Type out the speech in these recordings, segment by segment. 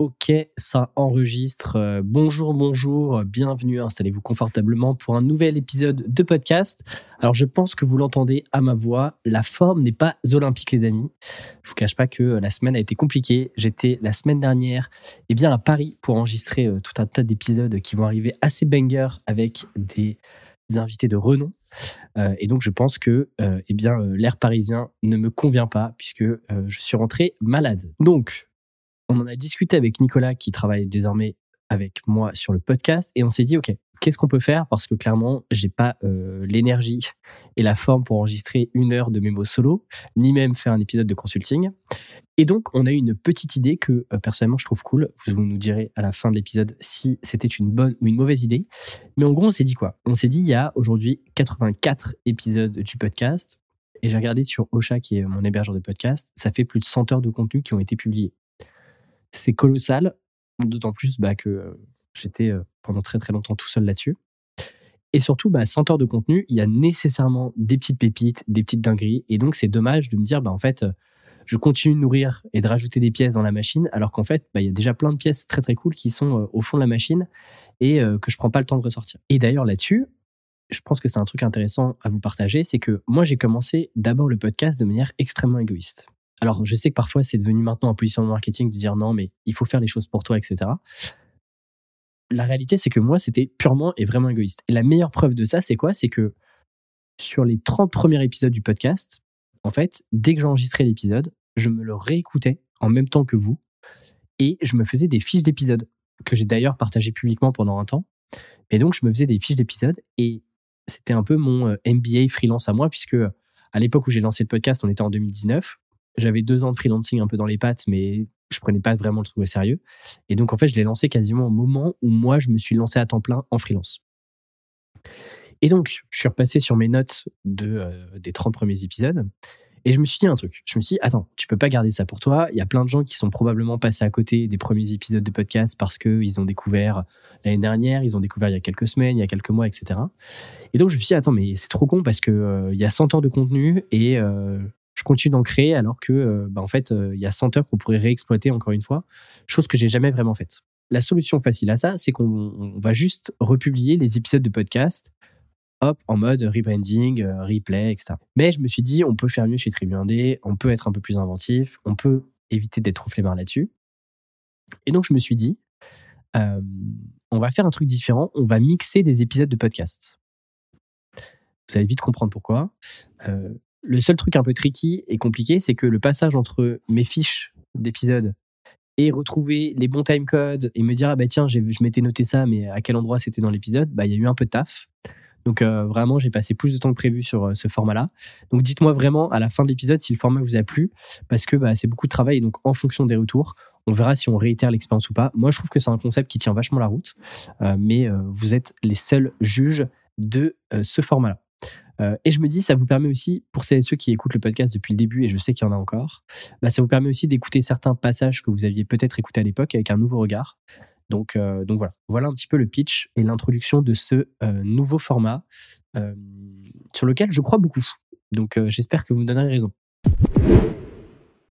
Ok, ça enregistre. Euh, bonjour, bonjour, bienvenue, installez-vous confortablement pour un nouvel épisode de podcast. Alors je pense que vous l'entendez à ma voix, la forme n'est pas olympique les amis. Je vous cache pas que la semaine a été compliquée. J'étais la semaine dernière eh bien, à Paris pour enregistrer euh, tout un tas d'épisodes qui vont arriver assez banger avec des invités de renom. Euh, et donc je pense que eh bien l'air parisien ne me convient pas puisque je suis rentré malade. Donc on en a discuté avec Nicolas qui travaille désormais avec moi sur le podcast et on s'est dit ok qu'est-ce qu'on peut faire? Parce que clairement j'ai pas euh, l'énergie et la forme pour enregistrer une heure de mémo solo ni même faire un épisode de consulting. Et donc on a eu une petite idée que euh, personnellement je trouve cool. Vous nous direz à la fin de l'épisode si c'était une bonne ou une mauvaise idée. Mais en gros on s'est dit quoi? On s'est dit il y a aujourd'hui 84 épisodes du podcast. Et j'ai regardé sur Ocha qui est mon hébergeur de podcast. Ça fait plus de 100 heures de contenu qui ont été publiés c'est colossal, d'autant plus bah, que euh, j'étais euh, pendant très très longtemps tout seul là-dessus. Et surtout, bah, 100 heures de contenu, il y a nécessairement des petites pépites, des petites dingueries. Et donc, c'est dommage de me dire, bah, en fait, euh, je continue de nourrir et de rajouter des pièces dans la machine, alors qu'en fait, bah, il y a déjà plein de pièces très très cool qui sont au fond de la machine et que je prends pas le temps de ressortir. Et d'ailleurs, là-dessus, je pense que c'est un truc intéressant à vous partager, c'est que moi, j'ai commencé d'abord le podcast de manière extrêmement égoïste. Alors, je sais que parfois, c'est devenu maintenant un positionnement marketing de dire non, mais il faut faire les choses pour toi, etc. La réalité, c'est que moi, c'était purement et vraiment égoïste. Et la meilleure preuve de ça, c'est quoi? C'est que sur les 30 premiers épisodes du podcast, en fait, dès que j'enregistrais l'épisode, je me le réécoutais en même temps que vous et je me faisais des fiches d'épisodes que j'ai d'ailleurs partagées publiquement pendant un temps. Et donc, je me faisais des fiches d'épisodes et c'était un peu mon euh, MBA freelance à moi puisque à l'époque où j'ai lancé le podcast, on était en 2019. J'avais deux ans de freelancing un peu dans les pattes, mais je prenais pas vraiment le truc au sérieux. Et donc, en fait, je l'ai lancé quasiment au moment où moi, je me suis lancé à temps plein en freelance. Et donc, je suis repassé sur mes notes de, euh, des 30 premiers épisodes. Et je me suis dit un truc. Je me suis dit, attends, tu peux pas garder ça pour toi. Il y a plein de gens qui sont probablement passés à côté des premiers épisodes de podcast parce qu'ils ont découvert l'année dernière, ils ont découvert il y a quelques semaines, il y a quelques mois, etc. Et donc, je me suis dit, attends, mais c'est trop con parce que euh, y a 100 ans de contenu et euh, je continue d'en créer alors que, euh, bah, en fait, euh, il y a 100 heures qu'on pourrait réexploiter encore une fois, chose que j'ai jamais vraiment faite. La solution facile à ça, c'est qu'on va juste republier les épisodes de podcast, hop, en mode rebranding, euh, replay, etc. Mais je me suis dit, on peut faire mieux chez Tribu 1D, on peut être un peu plus inventif, on peut éviter d'être trop flemmard là-dessus. Et donc, je me suis dit, on va faire un truc différent, on va mixer des épisodes de podcast. Vous allez vite comprendre pourquoi. Le seul truc un peu tricky et compliqué, c'est que le passage entre mes fiches d'épisodes et retrouver les bons timecodes et me dire ah bah tiens je m'étais noté ça mais à quel endroit c'était dans l'épisode bah il y a eu un peu de taf. Donc euh, vraiment j'ai passé plus de temps que prévu sur euh, ce format là donc dites-moi vraiment à la fin de l'épisode si le format vous a plu parce que bah, c'est beaucoup de travail. Donc en fonction des retours on verra si on réitère l'expérience ou pas. Moi je trouve que c'est un concept qui tient vachement la route euh, mais vous êtes les seuls juges de ce format là euh, et je me dis, ça vous permet aussi, pour celles et ceux qui écoutent le podcast depuis le début, et je sais qu'il y en a encore, bah, ça vous permet aussi d'écouter certains passages que vous aviez peut-être écoutés à l'époque avec un nouveau regard. Donc, euh, donc voilà, voilà un petit peu le pitch et l'introduction de ce euh, nouveau format sur lequel je crois beaucoup. Donc j'espère que vous me donnerez raison.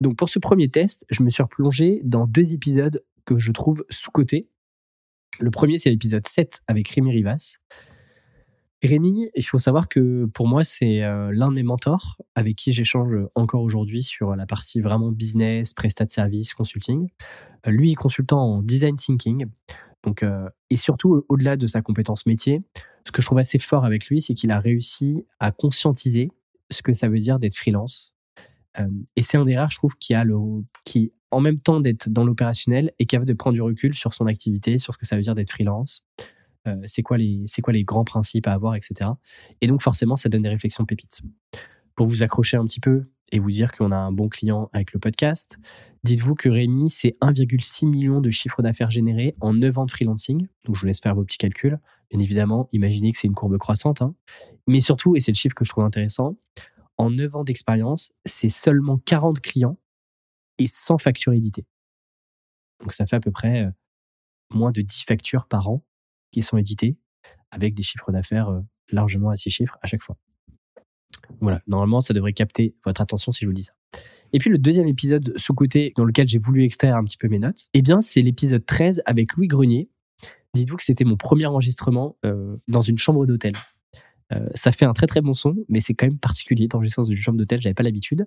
Donc pour ce premier test, je me suis replongé dans deux épisodes que je trouve sous-cotés. Le premier, c'est l'épisode 7 avec Rémi Rivas. Rémi, il faut savoir que pour moi, c'est euh, l'un de mes mentors avec qui j'échange encore aujourd'hui sur la partie vraiment business, prestat de service, consulting. Euh, lui, est consultant en design thinking. Donc, euh, et surtout, au-delà de sa compétence métier, ce que je trouve assez fort avec lui, c'est qu'il a réussi à conscientiser ce que ça veut dire d'être freelance. et c'est un des rares, je trouve, qui a le, qui, en même temps d'être dans l'opérationnel, est capable de prendre du recul sur son activité, sur ce que ça veut dire d'être freelance, euh, c'est quoi, les, grands principes à avoir, etc. Et donc forcément, ça donne des réflexions pépites. Pour vous accrocher un petit peu et vous dire qu'on a un bon client avec le podcast, dites-vous que Rémi, c'est 1,6 million de chiffre d'affaires générés en 9 ans de freelancing. Donc je vous laisse faire vos petits calculs. Bien évidemment, imaginez que c'est une courbe croissante. Hein. Mais surtout, et c'est le chiffre que je trouve intéressant, en 9 ans d'expérience, c'est seulement 40 clients et 100 factures éditées. Donc ça fait à peu près euh, moins de 10 factures par an qui sont édités avec des chiffres d'affaires euh, largement à six chiffres à chaque fois. Voilà, normalement, ça devrait capter votre attention si je vous dis ça. Et puis le deuxième épisode sous-côté dans lequel j'ai voulu extraire un petit peu mes notes, eh bien c'est l'épisode 13 avec Louis Grenier. Dites-vous que c'était mon premier enregistrement euh, dans une chambre d'hôtel. Euh, ça fait un très très bon son, mais c'est quand même particulier d'enregistrer dans une chambre d'hôtel, j'avais pas l'habitude.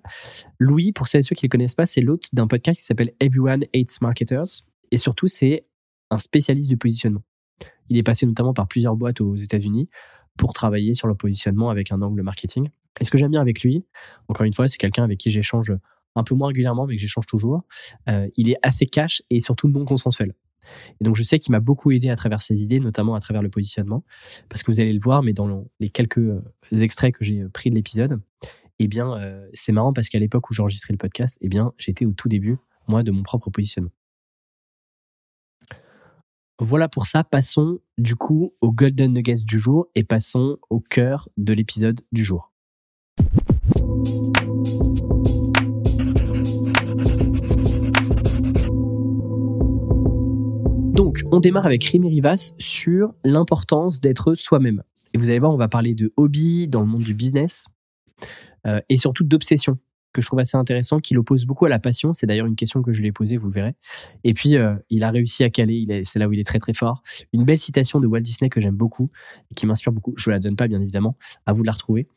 Louis, pour celles et ceux qui ne le connaissent pas, c'est l'hôte d'un podcast qui s'appelle Everyone Hates Marketers. Et surtout, c'est un spécialiste du positionnement. Il est passé notamment par plusieurs boîtes aux États-Unis pour travailler sur le positionnement avec un angle marketing. Et ce que j'aime bien avec lui, encore une fois, c'est quelqu'un avec qui j'échange un peu moins régulièrement, mais que j'échange toujours. Euh, il est assez cash et surtout non consensuel. Et donc, je sais qu'il m'a beaucoup aidé à travers ses idées, notamment à travers le positionnement, parce que vous allez le voir, mais dans les quelques euh, extraits que j'ai pris de l'épisode, eh bien, euh, c'est marrant parce qu'à l'époque où j'enregistrais le podcast, eh bien, j'étais au tout début, moi, de mon propre positionnement. Voilà pour ça, passons du coup au Golden Nuggets du jour et passons au cœur de l'épisode du jour. Donc, on démarre avec Rémi Rivas sur l'importance d'être soi-même. Et vous allez voir, on va parler de hobby dans le monde du business euh, et surtout d'obsession que je trouve assez intéressant, qu'il oppose beaucoup à la passion. C'est d'ailleurs une question que je lui ai posée, vous le verrez. Et puis, euh, il a réussi à caler, c'est là où il est très très fort, une belle citation de Walt Disney que j'aime beaucoup et qui m'inspire beaucoup. Je ne la donne pas, bien évidemment, à vous de la retrouver.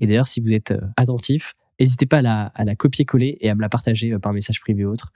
Et d'ailleurs, si vous êtes euh, attentif, n'hésitez pas à la, copier-coller et à me la partager par message privé ou autre.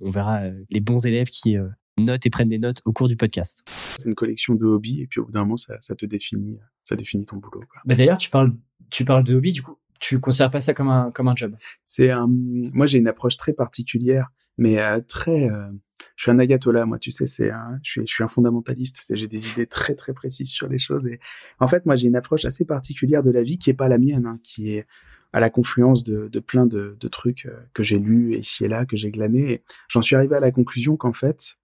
on verra les bons élèves qui notent et prennent des notes au cours du podcast. C'est une collection de hobbies et puis au bout d'un moment, ça, te définit, ça définit ton boulot. Bah d'ailleurs, tu parles, tu parles de hobby, du coup, tu considères pas ça comme un, comme un job? C'est un, moi j'ai une approche très particulière, mais euh, très, euh, je suis un ayatollah, moi, tu sais, c'est je suis, je suis un fondamentaliste, j'ai des idées très très précises sur les choses et en fait, moi j'ai une approche assez particulière de la vie qui est pas la mienne, hein, qui est à la confluence de, de plein de, trucs euh, que j'ai lus ici et là, que j'ai glanés. J'en suis arrivé à la conclusion qu'en fait,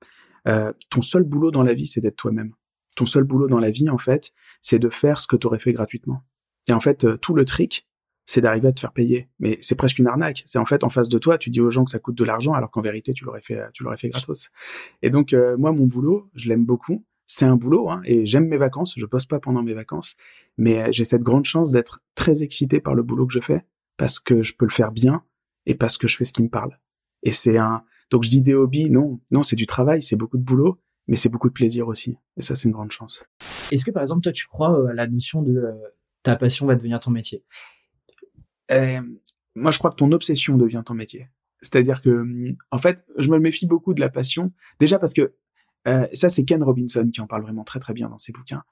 euh, ton seul boulot dans la vie, c'est d'être toi-même. Ton seul boulot dans la vie, en fait, c'est de faire ce que tu aurais fait gratuitement. Et en fait, euh, tout le trick, c'est d'arriver à te faire payer. Mais c'est presque une arnaque. C'est en fait en face de toi, tu dis aux gens que ça coûte de l'argent, alors qu'en vérité, tu l'aurais fait, tu l'aurais fait gratos. Et donc, euh, moi, mon boulot, je l'aime beaucoup. C'est un boulot, hein, et j'aime mes vacances. Je bosse pas pendant mes vacances, mais j'ai cette grande chance d'être très excité par le boulot que je fais parce que je peux le faire bien et parce que je fais ce qui me parle. Et c'est un, donc je dis des hobbies, non, non, c'est du travail, c'est beaucoup de boulot, mais c'est beaucoup de plaisir aussi. Et ça, c'est une grande chance. Est-ce que par exemple, toi, tu crois euh, à la notion de euh, ta passion va devenir ton métier? Euh, Moi, je crois que ton obsession devient ton métier. C'est-à-dire que, en fait, je me méfie beaucoup de la passion. Déjà parce que ça, c'est Ken Robinson qui en parle vraiment très très bien dans ses bouquins.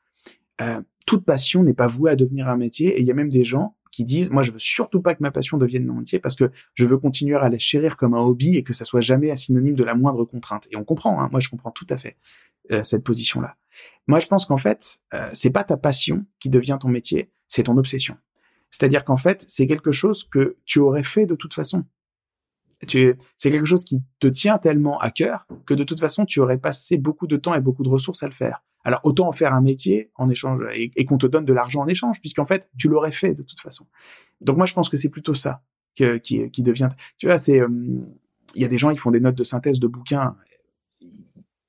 toute passion n'est pas vouée à devenir un métier. Et il y a même des gens qui disent moi je veux surtout pas que ma passion devienne mon métier parce que je veux continuer à la chérir comme un hobby et que ça soit jamais un synonyme de la moindre contrainte et on comprend hein, moi je comprends tout à fait euh, cette position là moi je pense qu'en fait euh, c'est pas ta passion qui devient ton métier c'est ton obsession c'est-à-dire qu'en fait c'est quelque chose que tu aurais fait de toute façon c'est quelque chose qui te tient tellement à cœur que de toute façon tu aurais passé beaucoup de temps et beaucoup de ressources à le faire alors autant en faire un métier en échange et, qu'on te donne de l'argent en échange, puisqu'en fait tu l'aurais fait de toute façon. Donc moi je pense que c'est plutôt ça qui, qui devient. Tu vois, c'est euh, il y a des gens ils font des notes de synthèse de bouquins.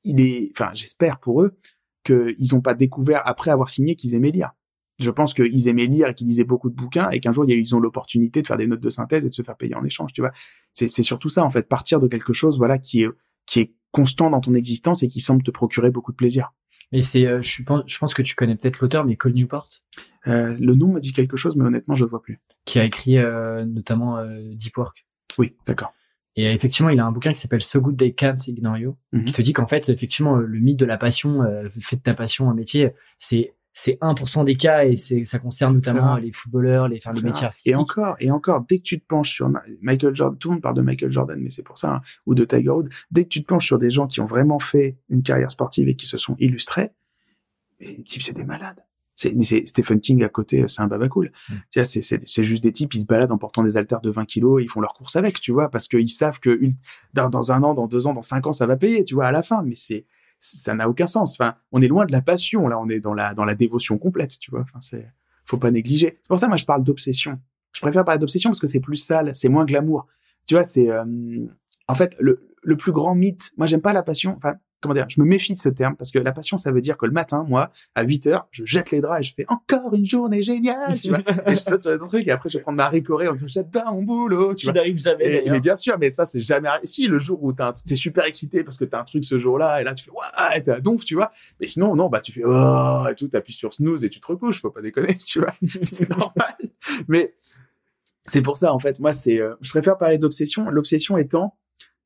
Il est, enfin j'espère pour eux qu'ils n'ont pas découvert après avoir signé qu'ils aimaient lire. Je pense qu'ils aimaient lire et qu'ils lisaient beaucoup de bouquins et qu'un jour ils ont l'opportunité de faire des notes de synthèse et de se faire payer en échange. Tu vois, c'est surtout ça en fait, partir de quelque chose voilà qui est qui est constant dans ton existence et qui semble te procurer beaucoup de plaisir. Et c'est, euh, je, pense, je pense que tu connais peut-être l'auteur, mais Cole Newport. Euh, le nom me dit quelque chose, mais honnêtement, je le vois plus. Qui a écrit euh, notamment Deep Work. Oui, d'accord. Et effectivement, il a un bouquin qui s'appelle So Good They Can't Ignore You, mhm. qui te dit qu'en fait, effectivement, le mythe de la passion, fait de ta passion un métier, c'est c'est 1% des cas et c'est ça concerne notamment les footballeurs, les, enfin, les métiers artistiques. Et encore, et encore, dès que tu te penches sur Michael Jordan, tout le monde parle de Michael Jordan, mais c'est pour ça, hein, ou de Tiger Woods, dès que tu te penches sur des gens qui ont vraiment fait une carrière sportive et qui se sont illustrés, les types, c'est des malades. C'est, mais c'est Stephen King à côté, c'est un baba cool. Mm. C'est, c'est, c'est juste des types, ils se baladent en portant des haltères de 20 kilos, et ils font leur course avec, tu vois, parce qu'ils savent que dans, dans, un an, dans deux ans, dans cinq ans, ça va payer, tu vois, à la fin. Mais c'est, ça n'a aucun sens. Enfin, on est loin de la passion, là, on est dans la, dans la dévotion complète, tu vois. Enfin, c'est, faut pas négliger. C'est pour ça, moi, je parle d'obsession. Je préfère parler d'obsession parce que c'est plus sale, c'est moins glamour. Tu vois, c'est, euh, en fait, le, le plus grand mythe. Moi, j'aime pas la passion. Enfin, comment dire, je me méfie de ce terme parce que la passion, ça veut dire que le matin, moi, à 8 heures, je jette les draps et je fais encore une journée géniale, tu vois. et je saute sur les trucs et après, je vais prendre ma ricorée en disant, j'adore mon boulot, tu, tu n'arrives jamais. mais bien sûr, mais ça, c'est jamais arrivé. Si, le jour où t'es super excité parce que t'as un truc ce jour-là et là, tu fais, ouais, t'es à donf, tu vois. Mais sinon, non, bah, tu fais, oh, et tout, t'appuies sur snooze et tu te recouches, faut pas déconner, tu vois. c'est normal. Mais, c'est pour ça, en fait, moi, c'est, euh, je préfère parler d'obsession. L'obsession étant,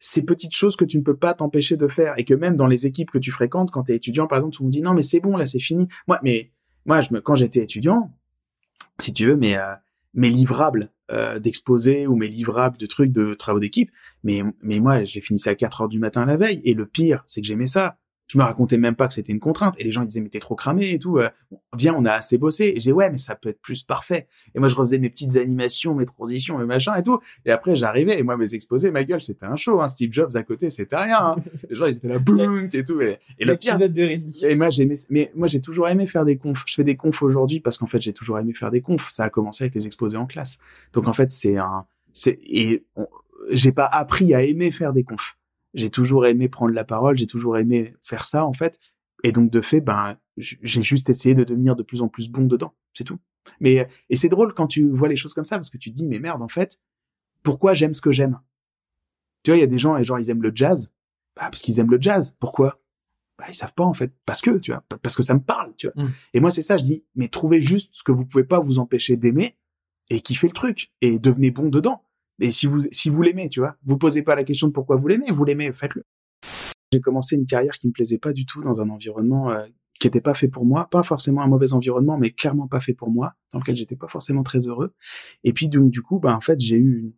ces petites choses que tu ne peux pas t'empêcher de faire et que même dans les équipes que tu fréquentes, quand tu es étudiant, par exemple, tout le monde dit non, mais c'est bon, là, c'est fini. Moi, mais moi, quand j'étais étudiant, si tu veux, mes, euh, mes livrables euh, d'exposés ou mes livrables de trucs de travaux d'équipe, mais, mais moi, j'ai fini ça à 4 heures du matin la veille. Et le pire, c'est que j'aimais ça je me racontais même pas que c'était une contrainte. Et les gens ils disaient mais t'es trop cramé et tout. Euh, viens, on a assez bossé. Et j'ai ouais mais ça peut être plus parfait. Et moi je refaisais mes petites animations, mes transitions, mes machins et tout. Et après j'arrivais et moi mes exposés, ma gueule c'était un show. Hein. Steve Jobs à côté c'était rien. Hein. Les gens ils étaient là boum et tout. Et, le pire. De et moi j'aimais, mais moi j'ai toujours aimé faire des confs. Je fais des confs aujourd'hui parce qu'en fait j'ai toujours aimé faire des confs. Ça a commencé avec les exposés en classe. Donc en fait c'est un, c'est et j'ai pas appris à aimer faire des confs j'ai toujours aimé prendre la parole, j'ai toujours aimé faire ça en fait. Et donc de fait, ben j'ai juste essayé de devenir de plus en plus bon dedans, c'est tout. Mais et c'est drôle quand tu vois les choses comme ça parce que tu te dis mais merde en fait, pourquoi j'aime ce que j'aime? Tu vois, il y a des gens et genre ils aiment le jazz, bah, parce qu'ils aiment le jazz. Pourquoi? Bah, ils savent pas en fait parce que tu vois parce que ça me parle tu vois. Mmh. Et moi c'est ça, je dis mais trouvez juste ce que vous pouvez pas vous empêcher d'aimer et kiffez le truc et devenez bon dedans. Et si vous, si vous l'aimez, tu vois, vous posez pas la question de pourquoi vous l'aimez, vous l'aimez, faites-le. J'ai commencé une carrière qui me plaisait pas du tout dans un environnement euh, qui était pas fait pour moi, pas forcément un mauvais environnement, mais clairement pas fait pour moi, dans lequel j'étais pas forcément très heureux. Et puis donc du coup, bah en fait, j'ai eu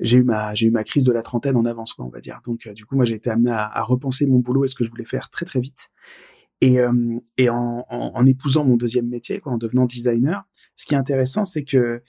j'ai eu ma j'ai eu ma crise de la trentaine en avance, quoi, on va dire. Donc euh, du coup, moi, j'ai été amené à, à, repenser mon boulot et ce que je voulais faire très très vite. Et, euh, et en, en, en, épousant mon deuxième métier, quoi, en devenant designer, ce qui est intéressant, c'est que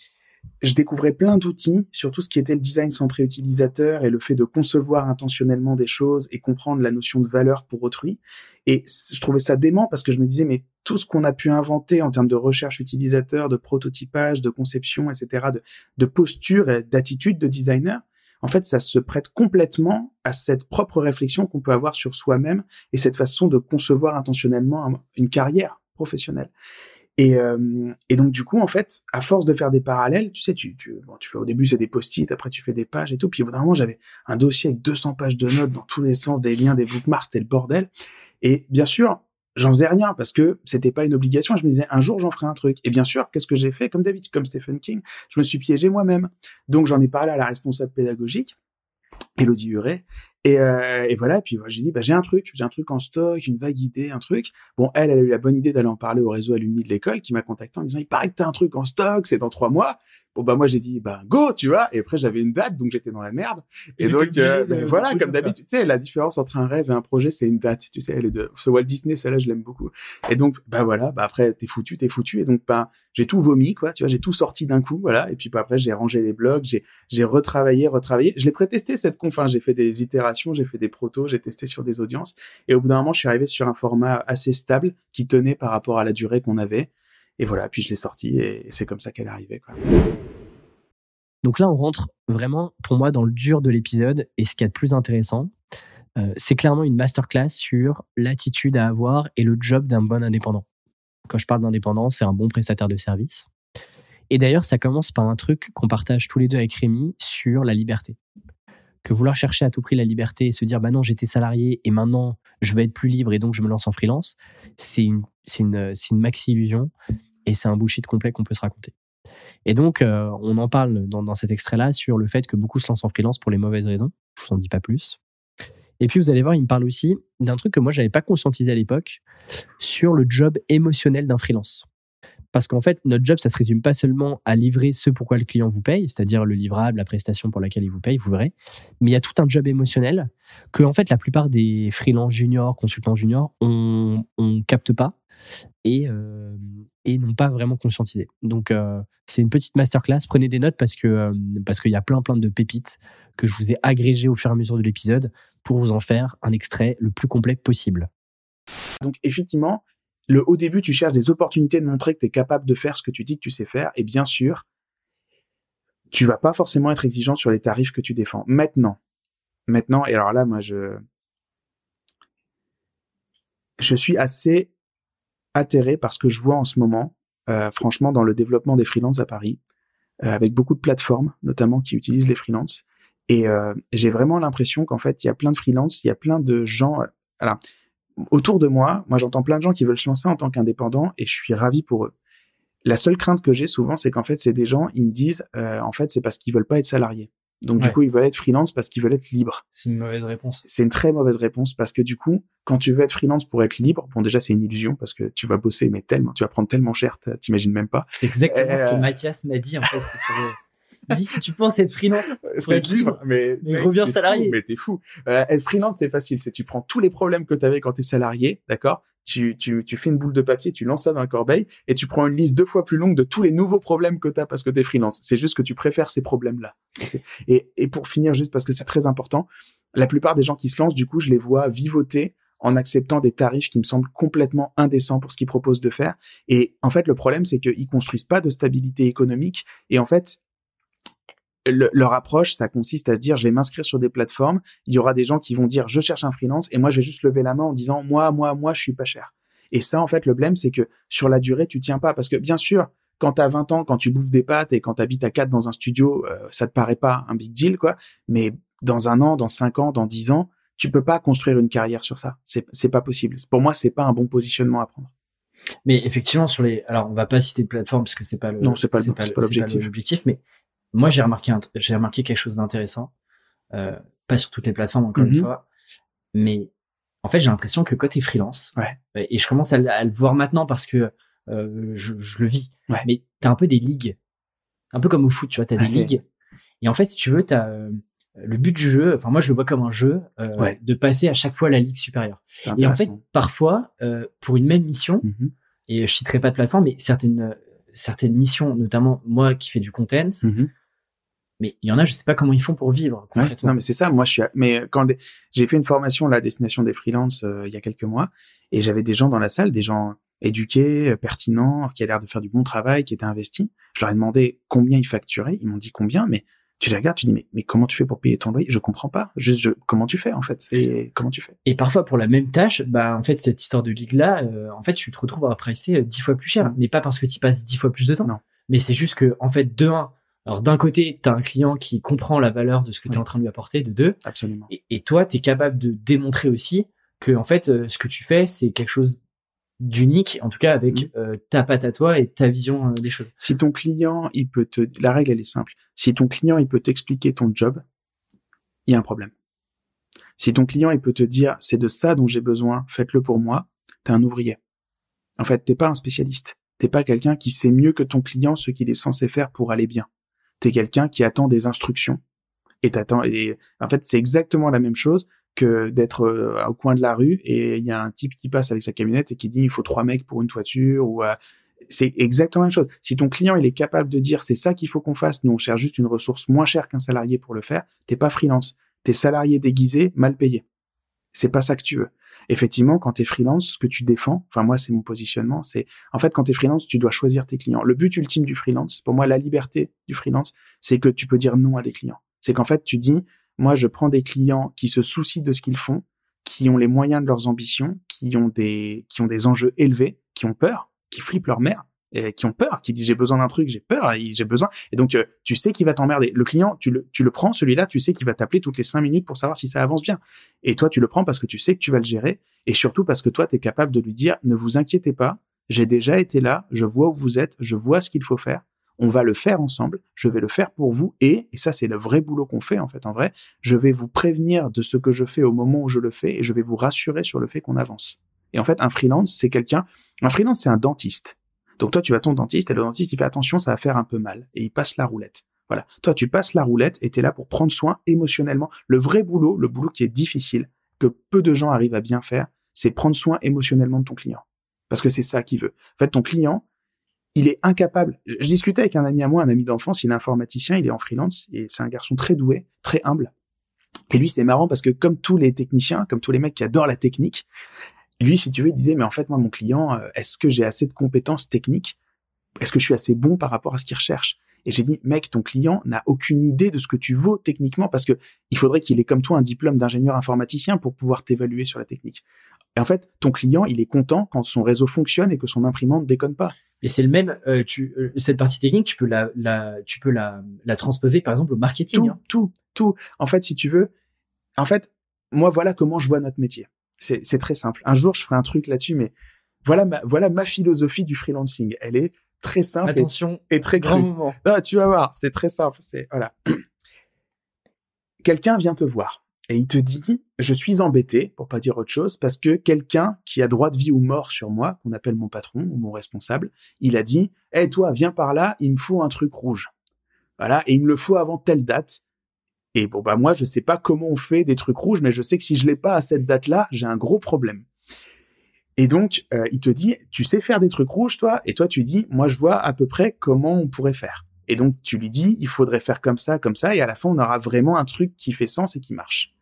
je découvrais plein d'outils sur tout ce qui était le design centré utilisateur et le fait de concevoir intentionnellement des choses et comprendre la notion de valeur pour autrui. Et je trouvais ça dément parce que je me disais, mais tout ce qu'on a pu inventer en termes de recherche utilisateur, de prototypage, de conception, etc., de, de posture et d'attitude de designer, en fait, ça se prête complètement à cette propre réflexion qu'on peut avoir sur soi-même et cette façon de concevoir intentionnellement une carrière professionnelle. Et, euh, et donc du coup, en fait, à force de faire des parallèles, tu sais, tu, fais au début c'est des post-it, après tu fais des pages et tout. Puis au j'avais un dossier avec 200 pages de notes dans tous les sens, des liens, des bookmarks, c'était le bordel. Et bien sûr, j'en faisais rien parce que c'était pas une obligation. Je me disais un jour j'en ferai un truc. Et bien sûr, qu'est-ce que j'ai fait? Comme d'habitude, comme Stephen King, je me suis piégé moi-même. Donc j'en ai parlé à la responsable pédagogique, Elodie Huret, et, euh, et voilà, et puis j'ai dit, bah, j'ai un truc, j'ai un truc en stock, une vague idée, un truc. Bon, elle, elle a eu la bonne idée d'aller en parler au réseau alumni de l'école qui m'a contacté en disant, il paraît que t'as un truc en stock, c'est dans trois mois. Bon bah moi j'ai dit bah go tu vois. Et après j'avais une date donc j'étais dans la merde. Et, donc euh, voilà comme d'habitude. Tu sais la différence entre un rêve et un projet c'est une date tu sais elle est de ce Walt Disney celle-là je l'aime beaucoup. Et donc bah voilà bah après t'es foutu t'es foutu. Et donc bah j'ai tout vomi quoi tu vois j'ai tout sorti d'un coup voilà. Et puis bah, après j'ai rangé les blogs j'ai j'ai retravaillé retravaillé. Je l'ai prétesté cette conf hein. j'ai fait des itérations j'ai fait des protos j'ai testé sur des audiences et au bout d'un moment je suis arrivé sur un format assez stable qui tenait par rapport à la durée qu'on avait et voilà, puis je l'ai sorti et c'est comme ça qu'elle est arrivée. Donc là, on rentre vraiment, pour moi, dans le dur de l'épisode. Et ce qui est de plus intéressant, euh, c'est clairement une masterclass sur l'attitude à avoir et le job d'un bon indépendant. Quand je parle d'indépendant, c'est un bon prestataire de service. Et d'ailleurs, ça commence par un truc qu'on partage tous les deux avec Rémi sur la liberté. Que vouloir chercher à tout prix la liberté et se dire, bah non, j'étais salarié et maintenant je vais être plus libre et donc je me lance en freelance, c'est une, une, une maxi-illusion et c'est un bullshit complet qu'on peut se raconter. Et donc, euh, on en parle dans, cet extrait-là sur le fait que beaucoup se lancent en freelance pour les mauvaises raisons. Je vous en dis pas plus. Et puis, vous allez voir, il me parle aussi d'un truc que moi, je n'avais pas conscientisé à l'époque sur le job émotionnel d'un freelance. Parce qu'en fait, notre job, ça se résume pas seulement à livrer ce pourquoi le client vous paye, c'est-à-dire le livrable, la prestation pour laquelle il vous paye, vous verrez. Mais il y a tout un job émotionnel que, en fait, la plupart des freelance juniors, consultants juniors, on, on capte pas et, euh, et n'ont pas vraiment conscientisé. Donc, euh, c'est une petite masterclass. Prenez des notes parce que euh, parce qu'il y a plein plein de pépites que je vous ai agrégées au fur et à mesure de l'épisode pour vous en faire un extrait le plus complet possible. Donc, effectivement, le au début, tu cherches des opportunités de montrer que tu es capable de faire ce que tu dis que tu sais faire. Et bien sûr, tu vas pas forcément être exigeant sur les tarifs que tu défends. Maintenant, maintenant, et alors là, moi, je je suis assez atterré par ce que je vois en ce moment, euh, franchement, dans le développement des freelances à Paris, euh, avec beaucoup de plateformes, notamment, qui utilisent les freelances. Et euh, j'ai vraiment l'impression qu'en fait, il y a plein de freelances, il y a plein de gens. Euh, alors, autour de moi, moi, j'entends plein de gens qui veulent se lancer en tant qu'indépendants et je suis ravi pour eux. La seule crainte que j'ai souvent, c'est qu'en fait, c'est des gens, ils me disent, euh, en fait, c'est parce qu'ils veulent pas être salariés. Donc du coup, ils veulent être freelance parce qu'ils veulent être libres. C'est une mauvaise réponse. C'est une très mauvaise réponse parce que du coup, quand tu veux être freelance pour être libre, bon déjà c'est une illusion parce que tu vas bosser mais tellement, tu vas prendre tellement cher, t'imagines même pas. C'est exactement ce que Euh, Mathias m'a dit en fait. si tu veux. Dit si tu penses être freelance, C'est être libre, mais mais reviens salarié. fou, mais t'es fou. Euh, être freelance c'est facile, c'est tu prends tous les problèmes que t'avais quand t'es salarié, d'accord? Tu, tu, tu fais une boule de papier, tu lances ça dans la corbeille et tu prends une liste deux fois plus longue de tous les nouveaux problèmes que t'as parce que t'es freelance. C'est juste que tu préfères ces problèmes-là. Et, et, et pour finir, juste parce que c'est très important, la plupart des gens qui se lancent, du coup, je les vois vivoter en acceptant des tarifs qui me semblent complètement indécents pour ce qu'ils proposent de faire. Et en fait, le problème, c'est qu'ils construisent pas de stabilité économique. Et en fait, le- leur approche, ça consiste à se dire, je vais m'inscrire sur des plateformes. Il y aura des gens qui vont dire, je cherche un freelance, et moi, je vais juste lever la main en disant, moi, moi, moi, je suis pas cher. Et ça, en fait, le blême, c'est que sur la durée, tu tiens pas, parce que bien sûr, quand t'as 20 ans, quand tu bouffes des pâtes et quand t'habites à 4 dans un studio, euh, ça te paraît pas un big deal, quoi. Mais dans un an, dans 5 ans, dans 10 ans, tu peux pas construire une carrière sur ça. C'est, c'est pas possible. Pour moi, c'est pas un bon positionnement à prendre. Mais effectivement, sur les, alors on va pas citer de plateforme parce que c'est pas le, Non, c'est pas le- le- c'est pas l'objectif. l'objectif. Mais moi, j'ai remarqué, j'ai remarqué quelque chose d'intéressant. Euh, pas sur toutes les plateformes encore Mhm. une fois, mais en fait, j'ai l'impression que quand t'es freelance, Ouais. et je commence à, le- à le voir maintenant parce que euh, je, je le vis. Ouais. Mais t'as un peu des ligues, un peu comme au foot, tu vois, t'as des Ouais. ligues. Et en fait, si tu veux, t'as euh, le but du jeu. Enfin, moi, je le vois comme un jeu euh, Ouais. de passer à chaque fois à la ligue supérieure. Et en fait, parfois, euh, pour une même mission, Mhm. et je citerai pas de plateforme, mais certaines certaines missions, notamment moi qui fais du content, Mhm. Mais il y en a, je sais pas comment ils font pour vivre Ouais, non, mais c'est ça. Moi, je suis. à- Mais quand des- j'ai fait une formation là, à destination des freelances euh, il y a quelques mois, et j'avais des gens dans la salle, des gens éduqués, euh, pertinents, qui a l'air de faire du bon travail, qui étaient investis. Je leur ai demandé combien ils facturaient. Ils m'ont dit combien, mais tu les regardes, tu dis mais, mais comment tu fais pour payer ton loyer? Je comprends pas. Je- comment tu fais en fait? Et comment tu fais? Et parfois pour la même tâche, bah en fait cette histoire de ligue là, en fait tu te retrouves à pricer euh, dix fois plus cher, Mm. mais pas parce que tu passes dix fois plus de temps, Non. mais c'est juste que en fait de un, alors d'un côté t'as un client qui comprend la valeur de ce que tu es Oui. en train de lui apporter, de deux, Absolument. et, et toi tu es capable de démontrer aussi que en fait euh, ce que tu fais c'est quelque chose d'unique, en tout cas avec euh, ta patte à toi et ta vision euh, des choses. Si ton client, il peut te, la règle elle est simple. Si ton client, il peut t'expliquer ton job, il y a un problème. Si ton client, il peut te dire, c'est de ça dont j'ai besoin, faites-le pour moi, t'es un ouvrier. En fait, t'es pas un spécialiste. T'es pas quelqu'un qui sait mieux que ton client ce qu'il est censé faire pour aller bien. T'es quelqu'un qui attend des instructions. Et t'attends, et en fait, c'est exactement la même chose que d'être euh, au coin de la rue et il y a un type qui passe avec sa camionnette et qui dit il faut trois mecs pour une toiture euh, c'est exactement la même chose. Si ton client il est capable de dire c'est ça qu'il faut qu'on fasse, nous on cherche juste une ressource moins chère qu'un salarié pour le faire, t'es pas freelance, t'es salarié déguisé, mal payé. C'est pas ça que tu veux. Effectivement, quand t'es freelance, ce que tu défends, enfin moi c'est mon positionnement, c'est en fait quand t'es freelance, tu dois choisir tes clients. Le but ultime du freelance, pour moi la liberté du freelance, c'est que tu peux dire non à des clients. C'est qu'en fait tu dis moi je prends des clients qui se soucient de ce qu'ils font, qui ont les moyens de leurs ambitions, qui ont des qui ont des enjeux élevés, qui ont peur, qui flippent leur mère, qui ont peur, qui disent j'ai besoin d'un truc, j'ai peur, j'ai besoin. Et donc euh, tu sais qu'il va t'emmerder. Le client, tu le tu le prends celui-là, tu sais qu'il va t'appeler toutes les cinq minutes pour savoir si ça avance bien. Et toi tu le prends parce que tu sais que tu vas le gérer, et surtout parce que toi tu es capable de lui dire ne vous inquiétez pas, j'ai déjà été là, je vois où vous êtes, je vois ce qu'il faut faire. On va le faire ensemble, je vais le faire pour vous et, et ça c'est le vrai boulot qu'on fait en fait en vrai, je vais vous prévenir de ce que je fais au moment où je le fais et je vais vous rassurer sur le fait qu'on avance. Et en fait, un freelance, c'est quelqu'un, un freelance, c'est un dentiste. Donc toi, tu vas ton dentiste et le dentiste, il fait attention, ça va faire un peu mal et il passe la roulette. Voilà. Toi, tu passes la roulette et tu es là pour prendre soin émotionnellement. Le vrai boulot, le boulot qui est difficile, que peu de gens arrivent à bien faire, c'est prendre soin émotionnellement de ton client. Parce que c'est ça qu'il veut. En fait, ton client, il est incapable. Je discutais avec un ami à moi, un ami d'enfance, il est informaticien, il est en freelance et c'est un garçon très doué, très humble. Et lui, c'est marrant parce que comme tous les techniciens, comme tous les mecs qui adorent la technique, lui, si tu veux, il disait, mais en fait, moi, mon client, euh, est-ce que j'ai assez de compétences techniques? Est-ce que je suis assez bon par rapport à ce qu'il recherche? Et j'ai dit, mec, ton client n'a aucune idée de ce que tu vaux techniquement parce que il faudrait qu'il ait comme toi un diplôme d'ingénieur informaticien pour pouvoir t'évaluer sur la technique. Et en fait, ton client, il est content quand son réseau fonctionne et que son imprimante déconne pas. Et c'est le même, euh, tu, euh, cette partie technique, tu peux la, la tu peux la, la transposer par exemple au marketing. Tout, hein. tout, tout. En fait, si tu veux, en fait, moi, voilà comment je vois notre métier. C'est, très simple. Un jour, je ferai un truc là-dessus, mais voilà ma, voilà ma philosophie du freelancing. Elle est très simple et- Attention, et, très grand crue. moment. Ah, tu vas voir, c'est très simple. C'est voilà. Quelqu'un vient te voir et il te dit je suis embêté pour pas dire autre chose parce que quelqu'un qui a droit de vie ou mort sur moi, qu'on appelle mon patron ou mon responsable, il a dit "Eh toi, viens par là, il me faut un truc rouge." Voilà, et il me le faut avant telle date. Et bon bah moi je sais pas comment on fait des trucs rouges mais je sais que si je l'ai pas à cette date-là, j'ai un gros problème. Et donc, euh, il te dit, tu sais faire des trucs rouges, toi? Et toi, tu dis, moi, je vois à peu près comment on pourrait faire. Et donc, tu lui dis, il faudrait faire comme ça, comme ça, et à la fin, on aura vraiment un truc qui fait sens et qui marche.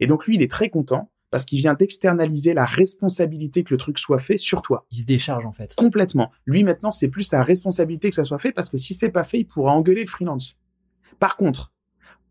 Et donc, lui, il est très content parce qu'il vient d'externaliser la responsabilité que le truc soit fait sur toi. Il se décharge en fait. Complètement. Lui, maintenant, c'est plus sa responsabilité que ça soit fait parce que si c'est pas fait, il pourra engueuler le freelance. Par contre,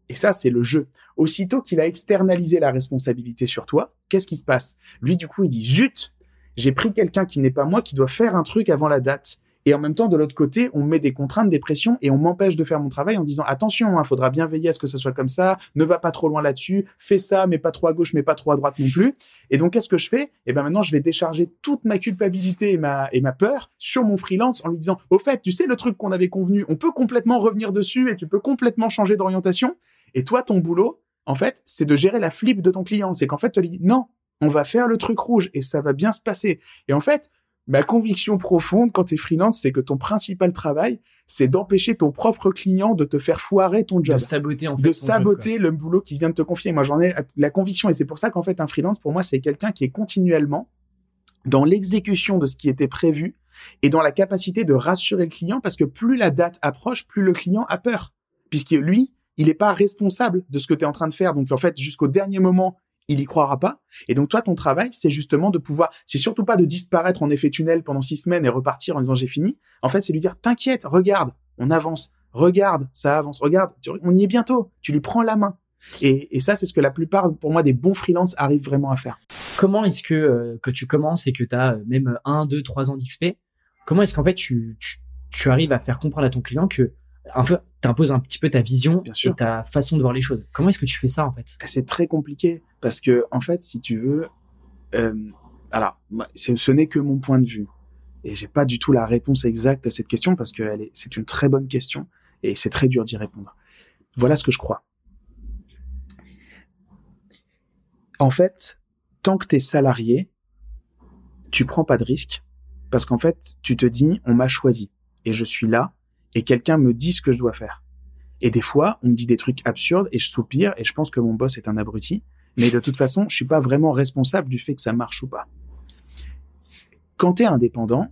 et ça, c'est le jeu. Aussitôt qu'il a externalisé la responsabilité sur toi, qu'est-ce qui se passe? Lui, du coup, il dit, zut! J'ai pris quelqu'un qui n'est pas moi, qui doit faire un truc avant la date. Et en même temps, de l'autre côté, on met des contraintes, des pressions, et on m'empêche de faire mon travail en disant attention, il faudra bien veiller à ce que ce soit comme ça, ne va pas trop loin là-dessus, fais ça, mais pas trop à gauche, mais pas trop à droite non plus. Et donc, qu'est-ce que je fais? Eh ben maintenant, je vais décharger toute ma culpabilité et ma et ma peur sur mon freelance en lui disant au fait, tu sais le truc qu'on avait convenu, on peut complètement revenir dessus et tu peux complètement changer d'orientation. Et toi, ton boulot, en fait, c'est de gérer la flip de ton client. C'est qu'en fait, tu lui dis non, on va faire le truc rouge et ça va bien se passer. Et en fait, ma conviction profonde quand tu es freelance, c'est que ton principal travail, c'est d'empêcher ton propre client de te faire foirer ton De job. saboter en fait. de job, saboter le boulot qu'il vient de te confier. Moi, j'en ai la conviction et c'est pour ça qu'en fait, un freelance, pour moi, c'est quelqu'un qui est continuellement dans l'exécution de ce qui était prévu et dans la capacité de rassurer le client parce que plus la date approche, plus le client a peur. Puisque lui, il n'est pas responsable de ce que tu es en train de faire. Donc, en fait, jusqu'au dernier moment, il y croira pas. Et donc, toi, ton travail, c'est justement de pouvoir, c'est surtout pas de disparaître en effet tunnel pendant six semaines et repartir en disant j'ai fini. En fait, c'est lui dire, t'inquiète, regarde, on avance, regarde, ça avance, regarde, on y est bientôt. Tu lui prends la main. Et, ça, c'est ce que la plupart, pour moi, des bons freelances arrivent vraiment à faire. Comment est-ce que, euh, que tu commences et que tu as même 1, 2, 3 ans d'XP, comment est-ce qu'en fait tu, tu, tu arrives à faire comprendre à ton client que un peu, t'imposes un petit peu ta vision Bien sûr. et ta façon de voir les choses Comment est-ce que tu fais ça en fait? C'est très compliqué parce que en fait, si tu veux, euh, alors ce n'est que mon point de vue et j'ai pas du tout la réponse exacte à cette question parce que c'est une très bonne question et c'est très dur d'y répondre. Voilà ce que je crois. En fait, tant que t'es salarié, tu prends pas de risque parce qu'en fait, tu te dis on m'a choisi et je suis là et quelqu'un me dit ce que je dois faire. Et des fois, on me dit des trucs absurdes et je soupire et je pense que mon boss est un abruti. Mais de toute façon, je suis pas vraiment responsable du fait que ça marche ou pas. Quand t'es indépendant,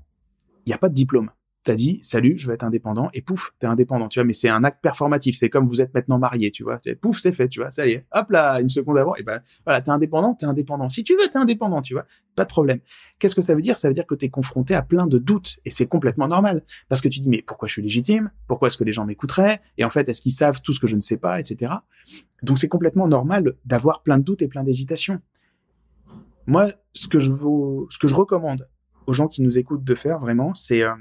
il n'y a pas de diplôme. T'as dit, salut, je vais être indépendant, et pouf, t'es indépendant, tu vois, mais c'est un acte performatif. C'est comme vous êtes maintenant marié, tu vois. Pouf, c'est fait, tu vois, ça y est. Hop là, une seconde avant, et ben, voilà, t'es indépendant, t'es indépendant. Si tu veux, t'es indépendant, tu vois. Pas de problème. Qu'est-ce que ça veut dire? Ça veut dire que t'es confronté à plein de doutes, et c'est complètement normal. Parce que tu dis, mais pourquoi je suis légitime? Pourquoi est-ce que les gens m'écouteraient? Et en fait, est-ce qu'ils savent tout ce que je ne sais pas, etc. Donc c'est complètement normal d'avoir plein de doutes et plein d'hésitations. Moi, ce que je vous, ce que je recommande aux gens qui nous écoutent de faire vraiment, c'est euh,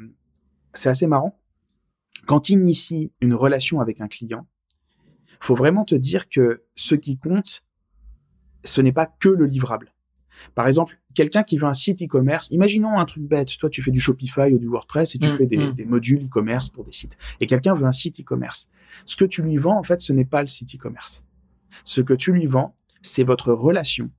c'est assez marrant. Quand tu inities une relation avec un client, faut vraiment te dire que ce qui compte, ce n'est pas que le livrable. Par exemple, quelqu'un qui veut un site e-commerce, imaginons un truc bête, toi tu fais du Shopify ou du WordPress et tu Mm, fais des, mm. des modules e-commerce pour des sites. Et quelqu'un veut un site e-commerce. Ce que tu lui vends, en fait, ce n'est pas le site e-commerce. Ce que tu lui vends, c'est votre relation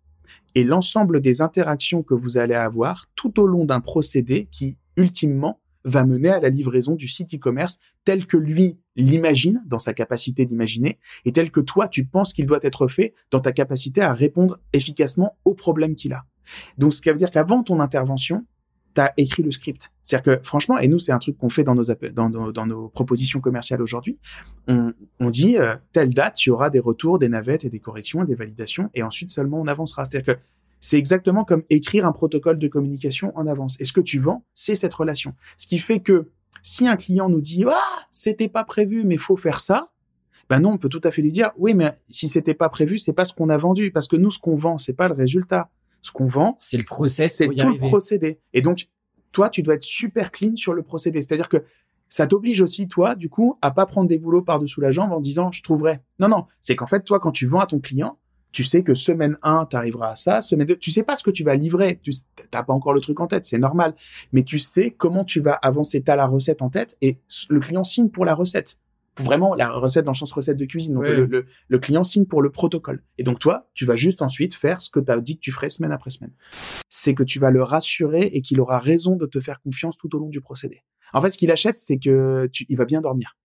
et l'ensemble des interactions que vous allez avoir tout au long d'un procédé qui, ultimement, va mener à la livraison du site e-commerce tel que lui l'imagine dans sa capacité d'imaginer et tel que toi tu penses qu'il doit être fait dans ta capacité à répondre efficacement aux problèmes qu'il a. Donc, ce qui veut dire qu'avant ton intervention, tu as écrit le script. C'est-à-dire que, franchement, et nous, c'est un truc qu'on fait dans nos, dans, nos, propositions commerciales aujourd'hui, on, dit, euh, telle date, il y aura des retours, des navettes et des corrections et des validations, et ensuite seulement on avancera. C'est-à-dire que c'est exactement comme écrire un protocole de communication en avance. Et ce que tu vends, c'est cette relation. Ce qui fait que si un client nous dit, ah, c'était pas prévu, mais faut faire ça, ben non, on peut tout à fait lui dire, oui, mais si c'était pas prévu, c'est pas ce qu'on a vendu, parce que nous, ce qu'on vend, c'est pas le résultat. Ce qu'on vend, c'est le process, c'est tout le procédé. Et donc, toi, tu dois être super clean sur le procédé. C'est-à-dire que ça t'oblige aussi, toi, du coup, à pas prendre des boulots par-dessous la jambe en disant je trouverai. Non, non, c'est qu'en fait, toi, quand tu vends à ton client, tu sais que semaine 1, tu arriveras à ça, semaine 2, tu sais pas ce que tu vas livrer, tu n'as pas encore le truc en tête, c'est normal, mais tu sais comment tu vas avancer, tu as la recette en tête et le client signe pour la recette. Vraiment, la recette dans le sens recette de cuisine. Donc, le, le, client signe pour le protocole. Et donc, toi, tu vas juste ensuite faire ce que tu as dit que tu ferais semaine après semaine. C'est que tu vas le rassurer et qu'il aura raison de te faire confiance tout au long du procédé. En fait, ce qu'il achète, c'est que tu, il va bien dormir.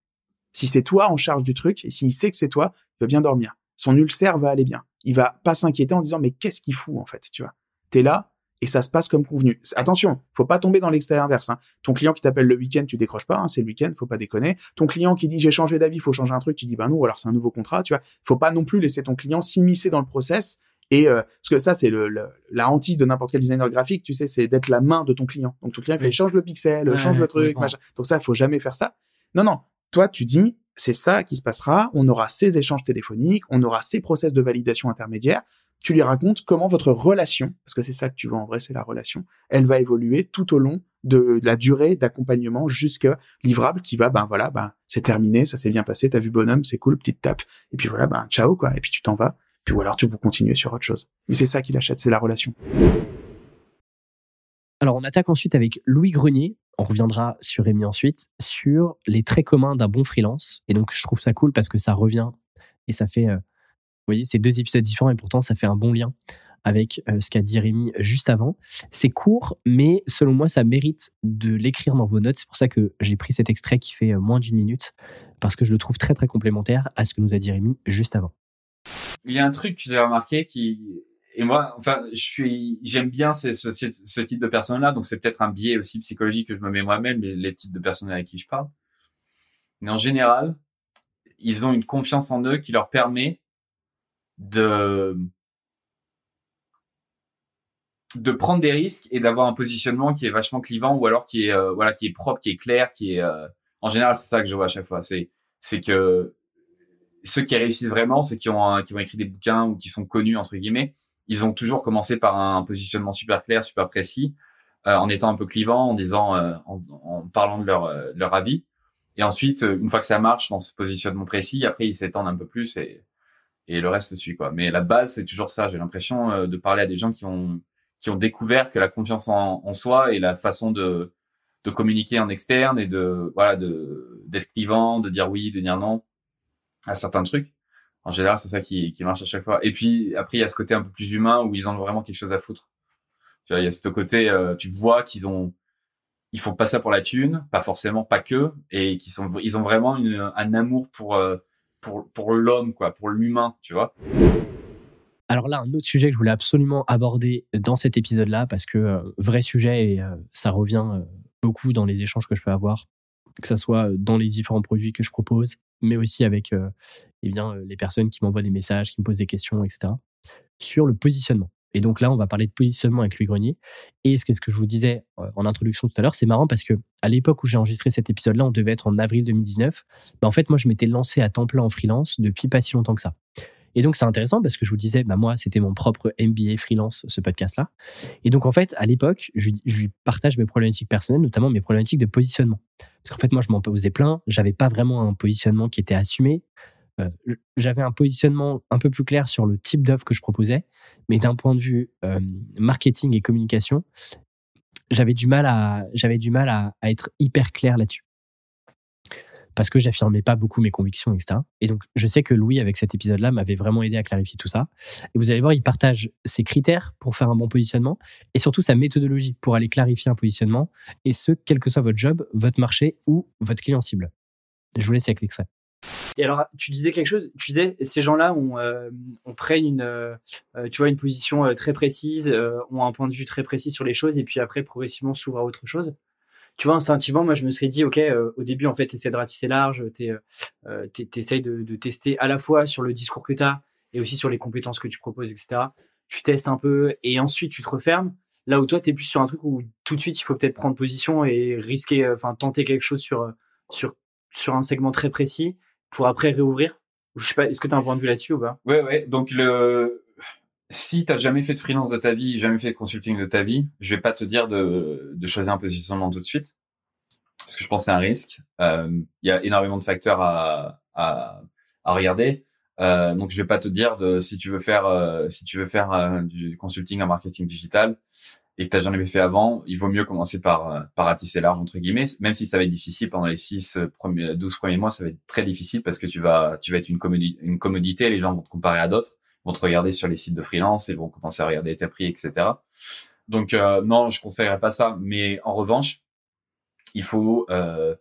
Si c'est toi en charge du truc, et s'il sait que c'est toi, il va bien dormir. Son ulcère va aller bien. Il va pas s'inquiéter en disant, mais qu'est-ce qu'il fout, en fait, tu vois? T'es là, et ça se passe comme convenu. Attention, faut pas tomber dans l'extrait inverse. Hein. Ton client qui t'appelle le week-end, tu décroches pas, hein, c'est le week-end, faut pas déconner. Ton client qui dit j'ai changé d'avis, faut changer un truc, tu dis ben non, alors c'est un nouveau contrat, tu vois. Faut pas non plus laisser ton client s'immiscer dans le process. Et euh, parce que ça, c'est le, la hantise de n'importe quel designer graphique, tu sais, c'est d'être la main de ton client. Donc ton client fait change le pixel, change le truc, machin. Donc ça, faut jamais faire ça. Non, non. Toi, tu dis c'est ça qui se passera. On aura ces échanges téléphoniques, on aura ces process de validation intermédiaire tu lui racontes comment votre relation, parce que c'est ça que tu veux en vrai, c'est la relation, elle va évoluer tout au long de la durée d'accompagnement jusqu'à livrable qui va, ben voilà, ben c'est terminé, ça s'est bien passé, t'as vu bonhomme, c'est cool, petite tape, et puis voilà, ben ciao quoi, et puis tu t'en vas, puis ou alors tu vous continuer sur autre chose. Mais c'est ça qu'il achète, c'est la relation. Alors on attaque ensuite avec Louis Grenier. On reviendra sur Rémi ensuite sur les traits communs d'un bon freelance. Et donc je trouve ça cool parce que ça revient et ça fait euh, vous voyez, c'est deux épisodes différents et pourtant ça fait un bon lien avec euh, ce qu'a dit Rémi juste avant. C'est court, mais selon moi, ça mérite de l'écrire dans vos notes. C'est pour ça que j'ai pris cet extrait qui fait euh, moins d'une minute, parce que je le trouve très très complémentaire à ce que nous a dit Rémi juste avant. Il y a un truc que j'ai remarqué qui, et moi, enfin, je suis, j'aime bien ce, ce, type de personnes-là, donc c'est peut-être un biais aussi psychologique que je me mets moi-même, les, les types de personnes avec qui je parle. Mais en général, ils ont une confiance en eux qui leur permet de de prendre des risques et d'avoir un positionnement qui est vachement clivant ou alors qui est euh, voilà qui est propre, qui est clair, qui est euh, en général c'est ça que je vois à chaque fois. C'est c'est que ceux qui réussissent vraiment, ceux qui ont qui ont écrit des bouquins ou qui sont connus entre guillemets, ils ont toujours commencé par un positionnement super clair, super précis, euh, en étant un peu clivant, en disant en, en, parlant de leur leur avis. Et ensuite, une fois que ça marche dans ce positionnement précis, après ils s'étendent un peu plus et et le reste suit quoi. Mais la base c'est toujours ça. J'ai l'impression euh, de parler à des gens qui ont qui ont découvert que la confiance en, en soi et la façon de de communiquer en externe et de voilà de d'être clivant, de dire oui, de dire non à certains trucs. En général, c'est ça qui, marche à chaque fois. Et puis après, il y a ce côté un peu plus humain où ils ont vraiment quelque chose à foutre. Tu il y a ce côté, euh, tu vois qu'ils ont, font pas ça pour la thune, pas forcément, pas que, et qu'ils sont, ils ont vraiment un amour pour euh, pour, pour l'homme, quoi, pour l'humain, tu vois. Alors là, un autre sujet que je voulais absolument aborder dans cet épisode-là, parce que euh, vrai sujet et ça revient beaucoup dans les échanges que je peux avoir, que ce soit dans les différents produits que je propose, mais aussi avec eh les personnes qui m'envoient des messages, qui me posent des questions, etc. Sur le positionnement. Et donc là, on va parler de positionnement avec Louis Grenier. Et ce que, je vous disais en introduction tout à l'heure, c'est marrant parce que à l'époque où j'ai enregistré cet épisode-là, on devait être en avril 2019. Bah, en fait, moi, je m'étais lancé à temps plein en freelance depuis pas si longtemps que ça. Et donc, c'est intéressant parce que je vous disais, bah, moi, c'était mon propre MBA freelance, ce podcast-là. Et donc, en fait, à l'époque, je, lui partage mes problématiques personnelles, notamment mes problématiques de positionnement. Parce qu'en fait, moi, je m'en posais plein. J'avais pas vraiment un positionnement qui était assumé. Euh, j'avais un positionnement un peu plus clair sur le type d'offre que je proposais, mais d'un point de vue marketing et communication, j'avais du mal à, être hyper clair là-dessus parce que j'affirmais pas beaucoup mes convictions, etc. Et donc, je sais que Louis, avec cet épisode-là, m'avait vraiment aidé à clarifier tout ça. Et vous allez voir, il partage ses critères pour faire un bon positionnement et surtout sa méthodologie pour aller clarifier un positionnement, et ce, quel que soit votre job, votre marché ou votre client cible. Je vous laisse avec l'extrait. Et alors, tu disais quelque chose, tu disais, ces gens-là ont, euh, prennent une, euh, tu vois, une position euh, très précise, euh, ont un point de vue très précis sur les choses, et puis après, progressivement, s'ouvrent à autre chose. Tu vois, instinctivement, moi, je me serais dit, OK, au début, en fait, tu de ratisser large, tu essaies de, de, tester à la fois sur le discours que tu as et aussi sur les compétences que tu proposes, etc. Tu testes un peu et ensuite, tu te refermes. Là où toi, tu es plus sur un truc où tout de suite, il faut peut-être prendre position et risquer, enfin, tenter quelque chose sur, sur, sur un segment très précis pour après réouvrir Je sais pas, est-ce que tu as un point de vue là-dessus ou pas? Ouais, ouais. Donc le si t'as jamais fait de freelance de ta vie, jamais fait de consulting de ta vie, je vais pas te dire de, de choisir un positionnement tout de suite, parce que je pense que c'est un risque. Euh, Il y a énormément de facteurs à, à, à regarder. Euh, donc je vais pas te dire de si tu veux faire euh, si tu veux faire euh, du consulting en marketing digital et que t'as jamais fait avant, il vaut mieux commencer par euh, par ratisser large entre guillemets, même si ça va être difficile pendant les 6 premiers 12 premiers mois, ça va être très difficile parce que tu vas tu vas être une commodité, une commodité, les gens vont te comparer à d'autres vont te regarder sur les sites de freelance et vont commencer à regarder tes prix, etc. Donc euh, non, je conseillerais pas ça. Mais en revanche, il faut euh,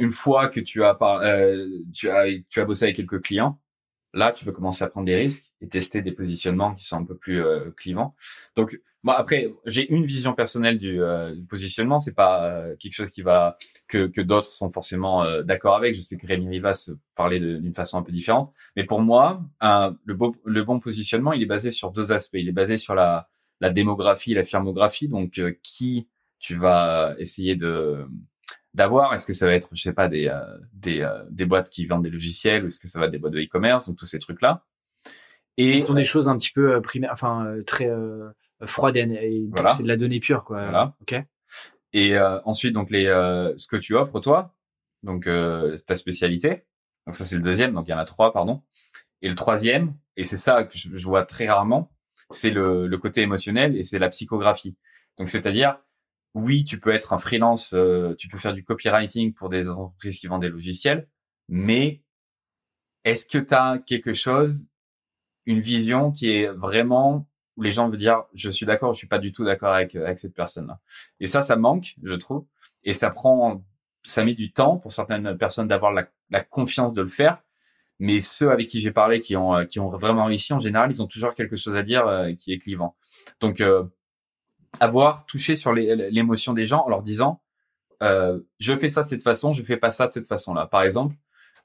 une fois que tu as, euh, tu as tu as bossé avec quelques clients, là tu peux commencer à prendre des risques et tester des positionnements qui sont un peu plus euh, clivants. Donc moi après j'ai une vision personnelle du, euh, du positionnement, c'est pas euh, quelque chose qui va que, que d'autres sont forcément euh, d'accord avec. Je sais que Rémi Rivas parlait d'une façon un peu différente, mais pour moi le, beau, le bon positionnement il est basé sur deux aspects. Il est basé sur la la démographie, la firmographie, donc qui tu vas essayer de d'avoir? Est-ce que ça va être, je sais pas, des euh, des, euh, des boîtes qui vendent des logiciels ou est-ce que ça va être des boîtes de e-commerce? Donc tous ces trucs là Et qui sont des choses un petit peu euh, primaires, enfin très froides et, voilà. c'est de la donnée pure quoi. Voilà. Ok. Et ensuite donc les ce que tu offres toi, donc c'est ta spécialité. Donc ça c'est le deuxième, donc il y en a trois pardon. Et le troisième, et c'est ça que je, je vois très rarement, c'est le, le côté émotionnel et c'est la psychographie. Donc c'est-à-dire oui, tu peux être un freelance, euh, tu peux faire du copywriting pour des entreprises qui vendent des logiciels, mais est-ce que tu as quelque chose, une vision qui est vraiment où les gens veulent dire je suis d'accord, je suis pas du tout d'accord avec avec cette personne-là. Et ça, ça manque, je trouve, et ça prend, ça met du temps pour certaines personnes d'avoir la, la, confiance de le faire. Mais ceux avec qui j'ai parlé, qui ont qui ont vraiment réussi en général, ils ont toujours quelque chose à dire euh, qui est clivant. Donc euh, avoir touché sur l'émotion des gens en leur disant euh, je fais ça de cette façon, je fais pas ça de cette façon-là. Par exemple,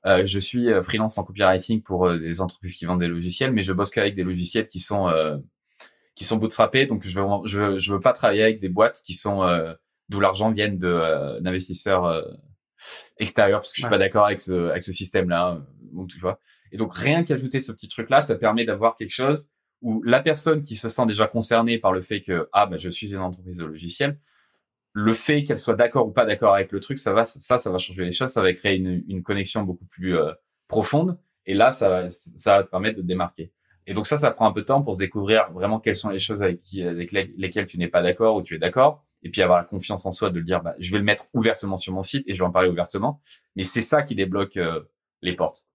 euh, je suis euh, freelance en copywriting pour euh, des entreprises qui vendent des logiciels, mais je bosse qu'avec des logiciels qui sont euh, qui sont bootstrappés, donc je veux je, je veux pas travailler avec des boîtes qui sont d'où l'argent vient de d'investisseurs extérieurs parce que je suis pas d'accord avec ce avec ce système-là, donc tu vois. Et donc rien qu'ajouter ce petit truc-là, ça permet d'avoir quelque chose où la personne qui se sent déjà concernée par le fait que ah bah je suis une entreprise de logiciel, le fait qu'elle soit d'accord ou pas d'accord avec le truc, ça va ça ça va changer les choses, ça va créer une, une connexion beaucoup plus euh, profonde et là ça va ça va te permettre de te démarquer. Et donc ça ça prend un peu de temps pour se découvrir vraiment quelles sont les choses avec qui avec lesquelles tu n'es pas d'accord ou tu es d'accord et puis avoir la confiance en soi de le dire bah je vais le mettre ouvertement sur mon site et je vais en parler ouvertement. Mais c'est ça qui débloque euh, les portes.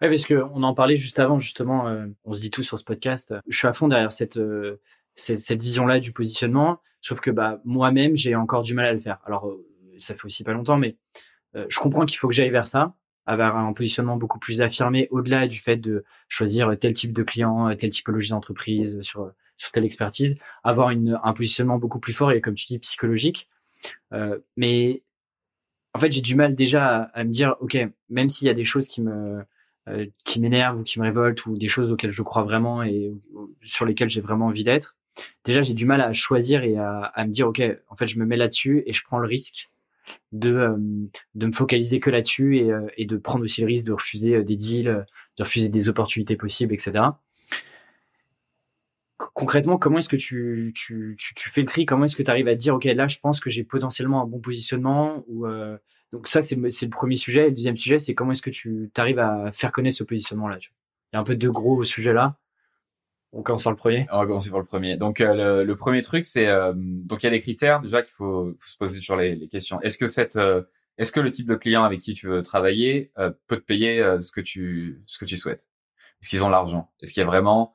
Ouais, parce que on en parlait juste avant, justement, euh, on se dit tout sur ce podcast. Je suis à fond derrière cette, euh, cette, cette vision-là du positionnement, sauf que bah, moi-même, j'ai encore du mal à le faire. Alors, ça fait aussi pas longtemps, mais je comprends qu'il faut que j'aille vers ça, avoir un positionnement beaucoup plus affirmé, au-delà du fait de choisir tel type de client, telle typologie d'entreprise, sur, sur telle expertise, avoir un positionnement beaucoup plus fort et, comme tu dis, psychologique. mais en fait, j'ai du mal déjà à, me dire, OK, même s'il y a des choses qui me euh, qui m'énervent ou qui me révoltent ou des choses auxquelles je crois vraiment et sur lesquelles j'ai vraiment envie d'être. Déjà, j'ai du mal à choisir et à, me dire, OK, en fait, je me mets là-dessus et je prends le risque de, euh, de me focaliser que là-dessus et, euh, et, de prendre aussi le risque de refuser des deals, de refuser des opportunités possibles, etc. Concrètement, comment est-ce que tu, tu, tu, tu, fais le tri? Comment est-ce que tu arrives à te dire, OK, là, je pense que j'ai potentiellement un bon positionnement ou donc ça, c'est le premier sujet. Et le deuxième sujet, c'est comment est-ce que tu arrives à faire connaître ce positionnement-là Il y a un peu deux gros sujets là. On commence par le premier. On va commencer par le premier. Donc euh, le, le, premier truc, c'est euh, donc il y a des critères déjà qu'il faut, faut, se poser sur les, les questions. Est-ce que cette euh, est-ce que le type de client avec qui tu veux travailler euh, peut te payer euh, ce que tu ce que tu souhaites? Est-ce qu'ils ont l'argent? Est-ce qu'il y a vraiment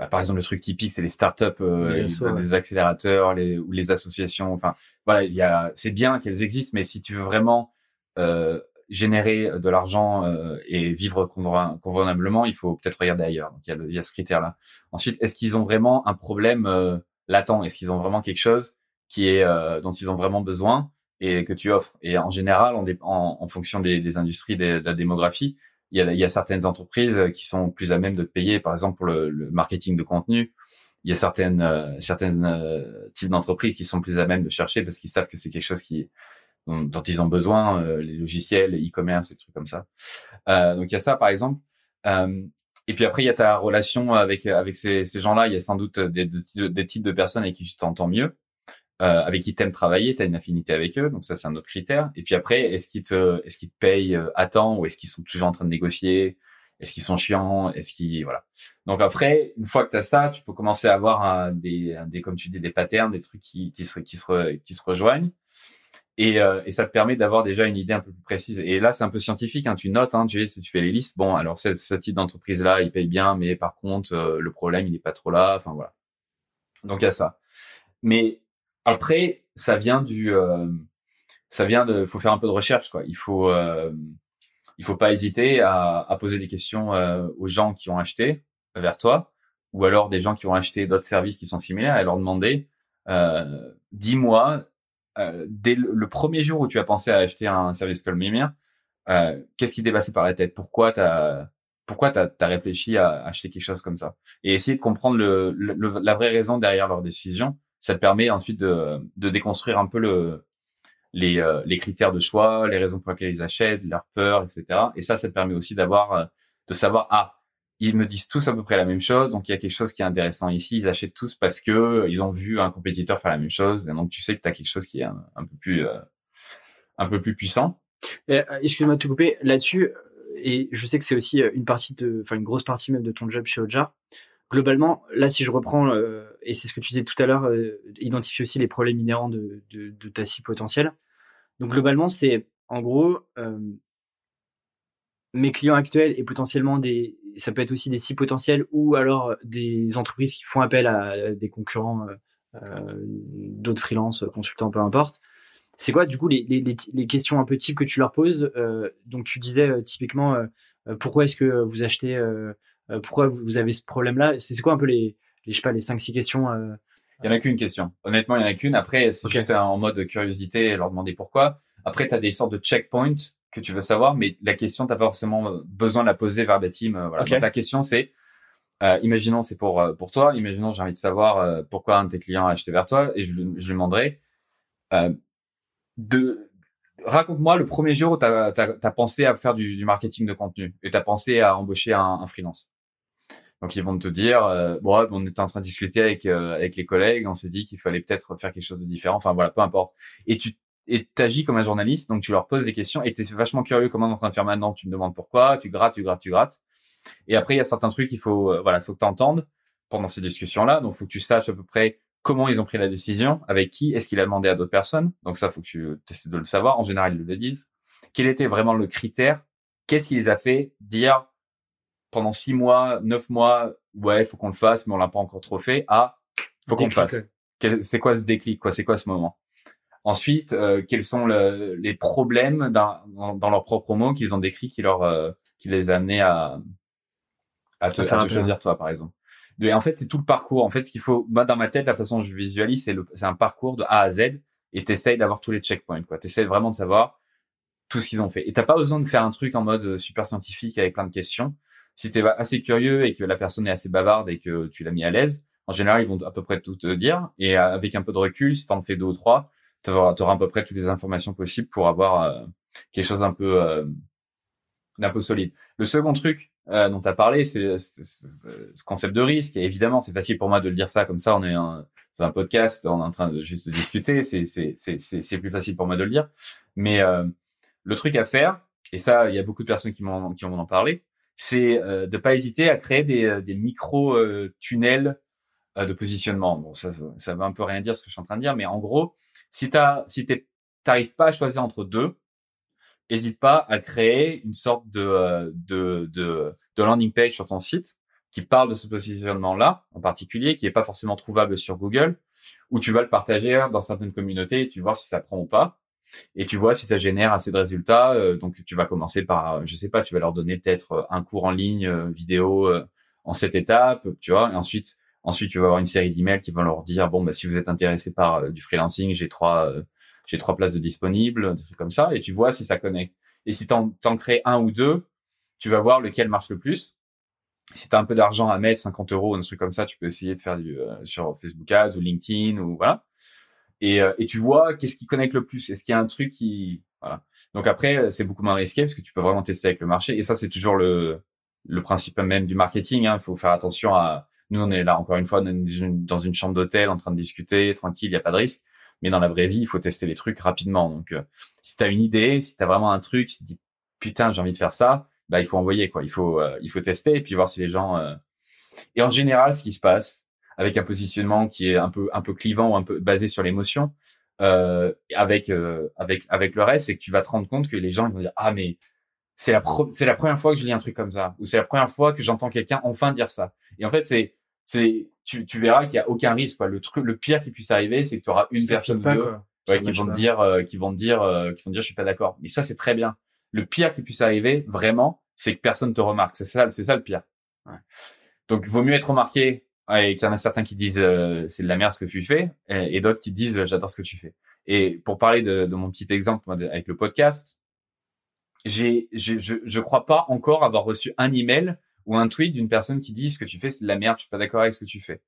bah, par exemple, le truc typique, c'est les startups, euh, les, les accélérateurs, les, ou les associations. Enfin, voilà, il y a, c'est bien qu'elles existent, mais si tu veux vraiment euh, générer de l'argent euh, et vivre convenablement, il faut peut-être regarder ailleurs. Donc il y a, ce critère-là. Ensuite, est-ce qu'ils ont vraiment un problème euh, latent? Est-ce qu'ils ont vraiment quelque chose qui est euh, dont ils ont vraiment besoin et que tu offres? Et en général, en, fonction des, industries, de la démographie, il y, a, certaines entreprises euh, qui sont plus à même de te payer, par exemple pour le, marketing de contenu. Il y a certaines euh, certaines euh, types d'entreprises qui sont plus à même de chercher parce qu'ils savent que c'est quelque chose qui dont, ils ont besoin, euh, les logiciels, les e-commerce, et trucs comme ça. donc il y a ça par exemple. Et puis après, il y a ta relation avec avec ces, ces gens-là. Il y a sans doute des, des, types de personnes avec qui tu t'entends mieux, euh, avec qui t'aimes travailler, tu as une affinité avec eux. Donc ça, c'est un autre critère. Et puis après, est-ce qu'ils te est-ce qu'ils te payent euh, à temps ou est-ce qu'ils sont toujours en train de négocier? Est-ce qu'ils sont chiants? Est-ce qu'ils voilà. Donc après, une fois que tu as ça, tu peux commencer à avoir des, des comme tu dis des patterns, des trucs qui qui se qui se, qui se rejoignent. Et, euh, et, ça te permet d'avoir déjà une idée un peu plus précise. Et là, c'est un peu scientifique. Hein. Tu notes, hein, tu tu fais les listes. Bon, alors ce, type d'entreprise-là, il paye bien, mais par contre, euh, le problème, il n'est pas trop là. Enfin voilà. Donc il y a ça. Mais après, ça vient du, euh, ça vient de, faut faire un peu de recherche, quoi. Il faut, euh, il faut pas hésiter à, à poser des questions aux gens qui ont acheté vers toi, ou alors des gens qui ont acheté d'autres services qui sont similaires, et leur demander, dis-moi euh, dès le, premier jour où tu as pensé à acheter un service comme Mimir, euh, qu'est-ce qui t'est passé par la tête? Pourquoi t'as pourquoi t'as as réfléchi à acheter quelque chose comme ça? Et essayer de comprendre le, la vraie raison derrière leur décision. Ça te permet ensuite de, de déconstruire un peu le, les, euh, les critères de choix, les raisons pour lesquelles ils achètent, leurs peurs, etc. Et ça, ça te permet aussi d'avoir, de savoir, ah, ils me disent tous à peu près la même chose, donc il y a quelque chose qui est intéressant ici. Ils achètent tous parce que ils ont vu un compétiteur faire la même chose, et donc tu sais que tu as quelque chose qui est un, peu plus euh, un peu plus puissant. Euh, excuse-moi de te couper là-dessus, euh, et je sais que c'est aussi une partie de, enfin une grosse partie même de ton job chez Ojar. Globalement, là, si je reprends, et c'est ce que tu disais tout à l'heure, identifier aussi les problèmes inhérents de, de, de ta cible potentielle. Donc globalement, c'est en gros mes clients actuels et potentiellement des, ça peut être aussi des sites potentiels ou alors des entreprises qui font appel à des concurrents, euh, euh d'autres freelances, consultants, peu importe. C'est quoi, du coup, les, les, les, questions un peu types que tu leur poses euh, Donc, tu disais euh, typiquement, euh, pourquoi est-ce que vous achetez, pourquoi vous avez ce problème-là? C'est quoi un peu les, les, je sais pas, les 5-6 questions Il y en a qu'une question. Honnêtement, il y en a qu'une. Après, c'est juste en mode curiosité, leur demander pourquoi. Après, tu as des sortes de checkpoints que tu veux savoir, mais la question, t'as pas forcément besoin de la poser verbatim. Euh, voilà. Donc, la question, c'est, euh, imaginons c'est pour euh, pour toi, imaginons j'ai envie de savoir euh, pourquoi un de tes clients a acheté vers toi, et je, je lui demanderai de raconte-moi le premier jour où tu as, pensé à faire du, du marketing de contenu et tu as pensé à embaucher un, un, freelance. Donc ils vont te dire, bon, on était en train de discuter avec avec les collègues, on s'est dit qu'il fallait peut-être faire quelque chose de différent. Enfin voilà, peu importe. Et tu et t'agis comme un journaliste, donc tu leur poses des questions et t'es vachement curieux comment on est en train de faire maintenant. Tu me demandes pourquoi, tu grattes, tu grattes, tu grattes. Et après, il y a certains trucs qu'il faut, euh, voilà, faut que t'entendes pendant ces discussions-là. Donc, faut que tu saches à peu près comment ils ont pris la décision, avec qui, est-ce qu'il a demandé à d'autres personnes. Donc ça, faut que tu essaies de le savoir. En général, ils le disent. Quel était vraiment le critère? Qu'est-ce qui les a fait dire pendant six mois, neuf mois, ouais, faut qu'on le fasse, mais on l'a pas encore trop fait. Ah, faut qu'on le fasse. C'est quoi ce déclic Quoi, c'est quoi ce moment? Ensuite, euh, quels sont le, les problèmes dans, dans, leurs propres mots qu'ils ont décrits qui leur euh, qui les a amenés à à te, à te choisir toi par exemple. Et en fait, c'est tout le parcours. En fait, ce qu'il faut, moi dans ma tête, la façon dont je visualise, c'est c'est un parcours de A à Z et t'essayes d'avoir tous les checkpoints. Quoi, t'essayes vraiment de savoir tout ce qu'ils ont fait. Et t'as pas besoin de faire un truc en mode euh, super scientifique avec plein de questions. Si t'es assez curieux et que la personne est assez bavarde et que tu l'as mis à l'aise, en général, ils vont à peu près tout te dire. Et avec un peu de recul, si t'en fais deux ou trois, tu auras, à peu près toutes les informations possibles pour avoir euh, quelque chose d'un peu euh, peu solide. Le second truc euh, dont tu as parlé, c'est ce concept de risque. Et évidemment, c'est facile pour moi de le dire ça comme ça. On est un, un podcast, on est en train de juste discuter. C'est plus facile pour moi de le dire. Mais euh, le truc à faire, et ça, il y a beaucoup de personnes qui m'ont qui m'en ont parlé, c'est euh, de pas hésiter à créer des, des micro tunnels de positionnement. Bon, ça, ça veut un peu rien dire ce que je suis en train de dire, mais en gros, si tu si t'arrives pas à choisir entre deux, n'hésite pas à créer une sorte de, euh, de, de, de, landing page sur ton site qui parle de ce positionnement-là en particulier, qui est pas forcément trouvable sur Google, où tu vas le partager dans certaines communautés et tu vois si ça prend ou pas. Et tu vois si ça génère assez de résultats. Euh, donc tu vas commencer par, je sais pas, tu vas leur donner peut-être un cours en ligne, euh, vidéo en cette étape, tu vois. Et ensuite, Ensuite, tu vas avoir une série d'emails qui vont leur dire bon bah si vous êtes intéressé par euh, du freelancing, j'ai trois euh, j'ai trois places de disponibles, des trucs comme ça, et tu vois si ça connecte. Et si tu en crées un ou deux, tu vas voir lequel marche le plus. Si tu as un peu d'argent à mettre, 50 euros, un truc comme ça, tu peux essayer de faire du euh, sur Facebook Ads ou LinkedIn ou voilà. Et, et tu vois qu'est-ce qui connecte le plus. Est-ce qu'il y a un truc qui voilà. Donc après, c'est beaucoup moins risqué parce que tu peux vraiment tester avec le marché. Et ça, c'est toujours le le principe même du marketing. Hein. Il faut faire attention à. Nous, on est là encore une fois dans une, chambre d'hôtel en train de discuter, tranquille, il n'y a pas de risque. Mais dans la vraie vie, il faut tester les trucs rapidement. Donc, euh, si tu as une idée, si tu as vraiment un truc, si tu dis putain, j'ai envie de faire ça, bah il faut envoyer quoi. Il faut euh, il faut tester et puis voir si les gens. Euh, et en général, ce qui se passe avec un positionnement qui est un peu un peu clivant ou un peu basé sur l'émotion, avec avec avec le reste, c'est que tu vas te rendre compte que les gens ils vont dire ah mais c'est la, c'est la première fois que je lis un truc comme ça, ou c'est la première fois que j'entends quelqu'un enfin dire ça. Et en fait, c'est, c'est, tu, tu verras qu'il y a aucun risque. Quoi. Le truc, le pire qui puisse arriver, c'est que tu auras une personne ou deux ouais, qui, vont te dire, euh, qui vont te dire, euh, qui vont te dire, je suis pas d'accord. Mais ça, c'est très bien. Le pire qui puisse arriver, vraiment, c'est que personne te remarque. C'est ça, c'est ça le pire. Ouais. Donc, il vaut mieux être remarqué. Et qu'il y en a certains qui disent euh, c'est de la merde ce que tu fais, et, d'autres qui disent j'adore ce que tu fais. Et pour parler de, de mon petit exemple avec le podcast, j'ai, je, je crois pas encore avoir reçu un email ou un tweet d'une personne qui dit ce que tu fais c'est de la merde, je suis pas d'accord avec ce que tu fais.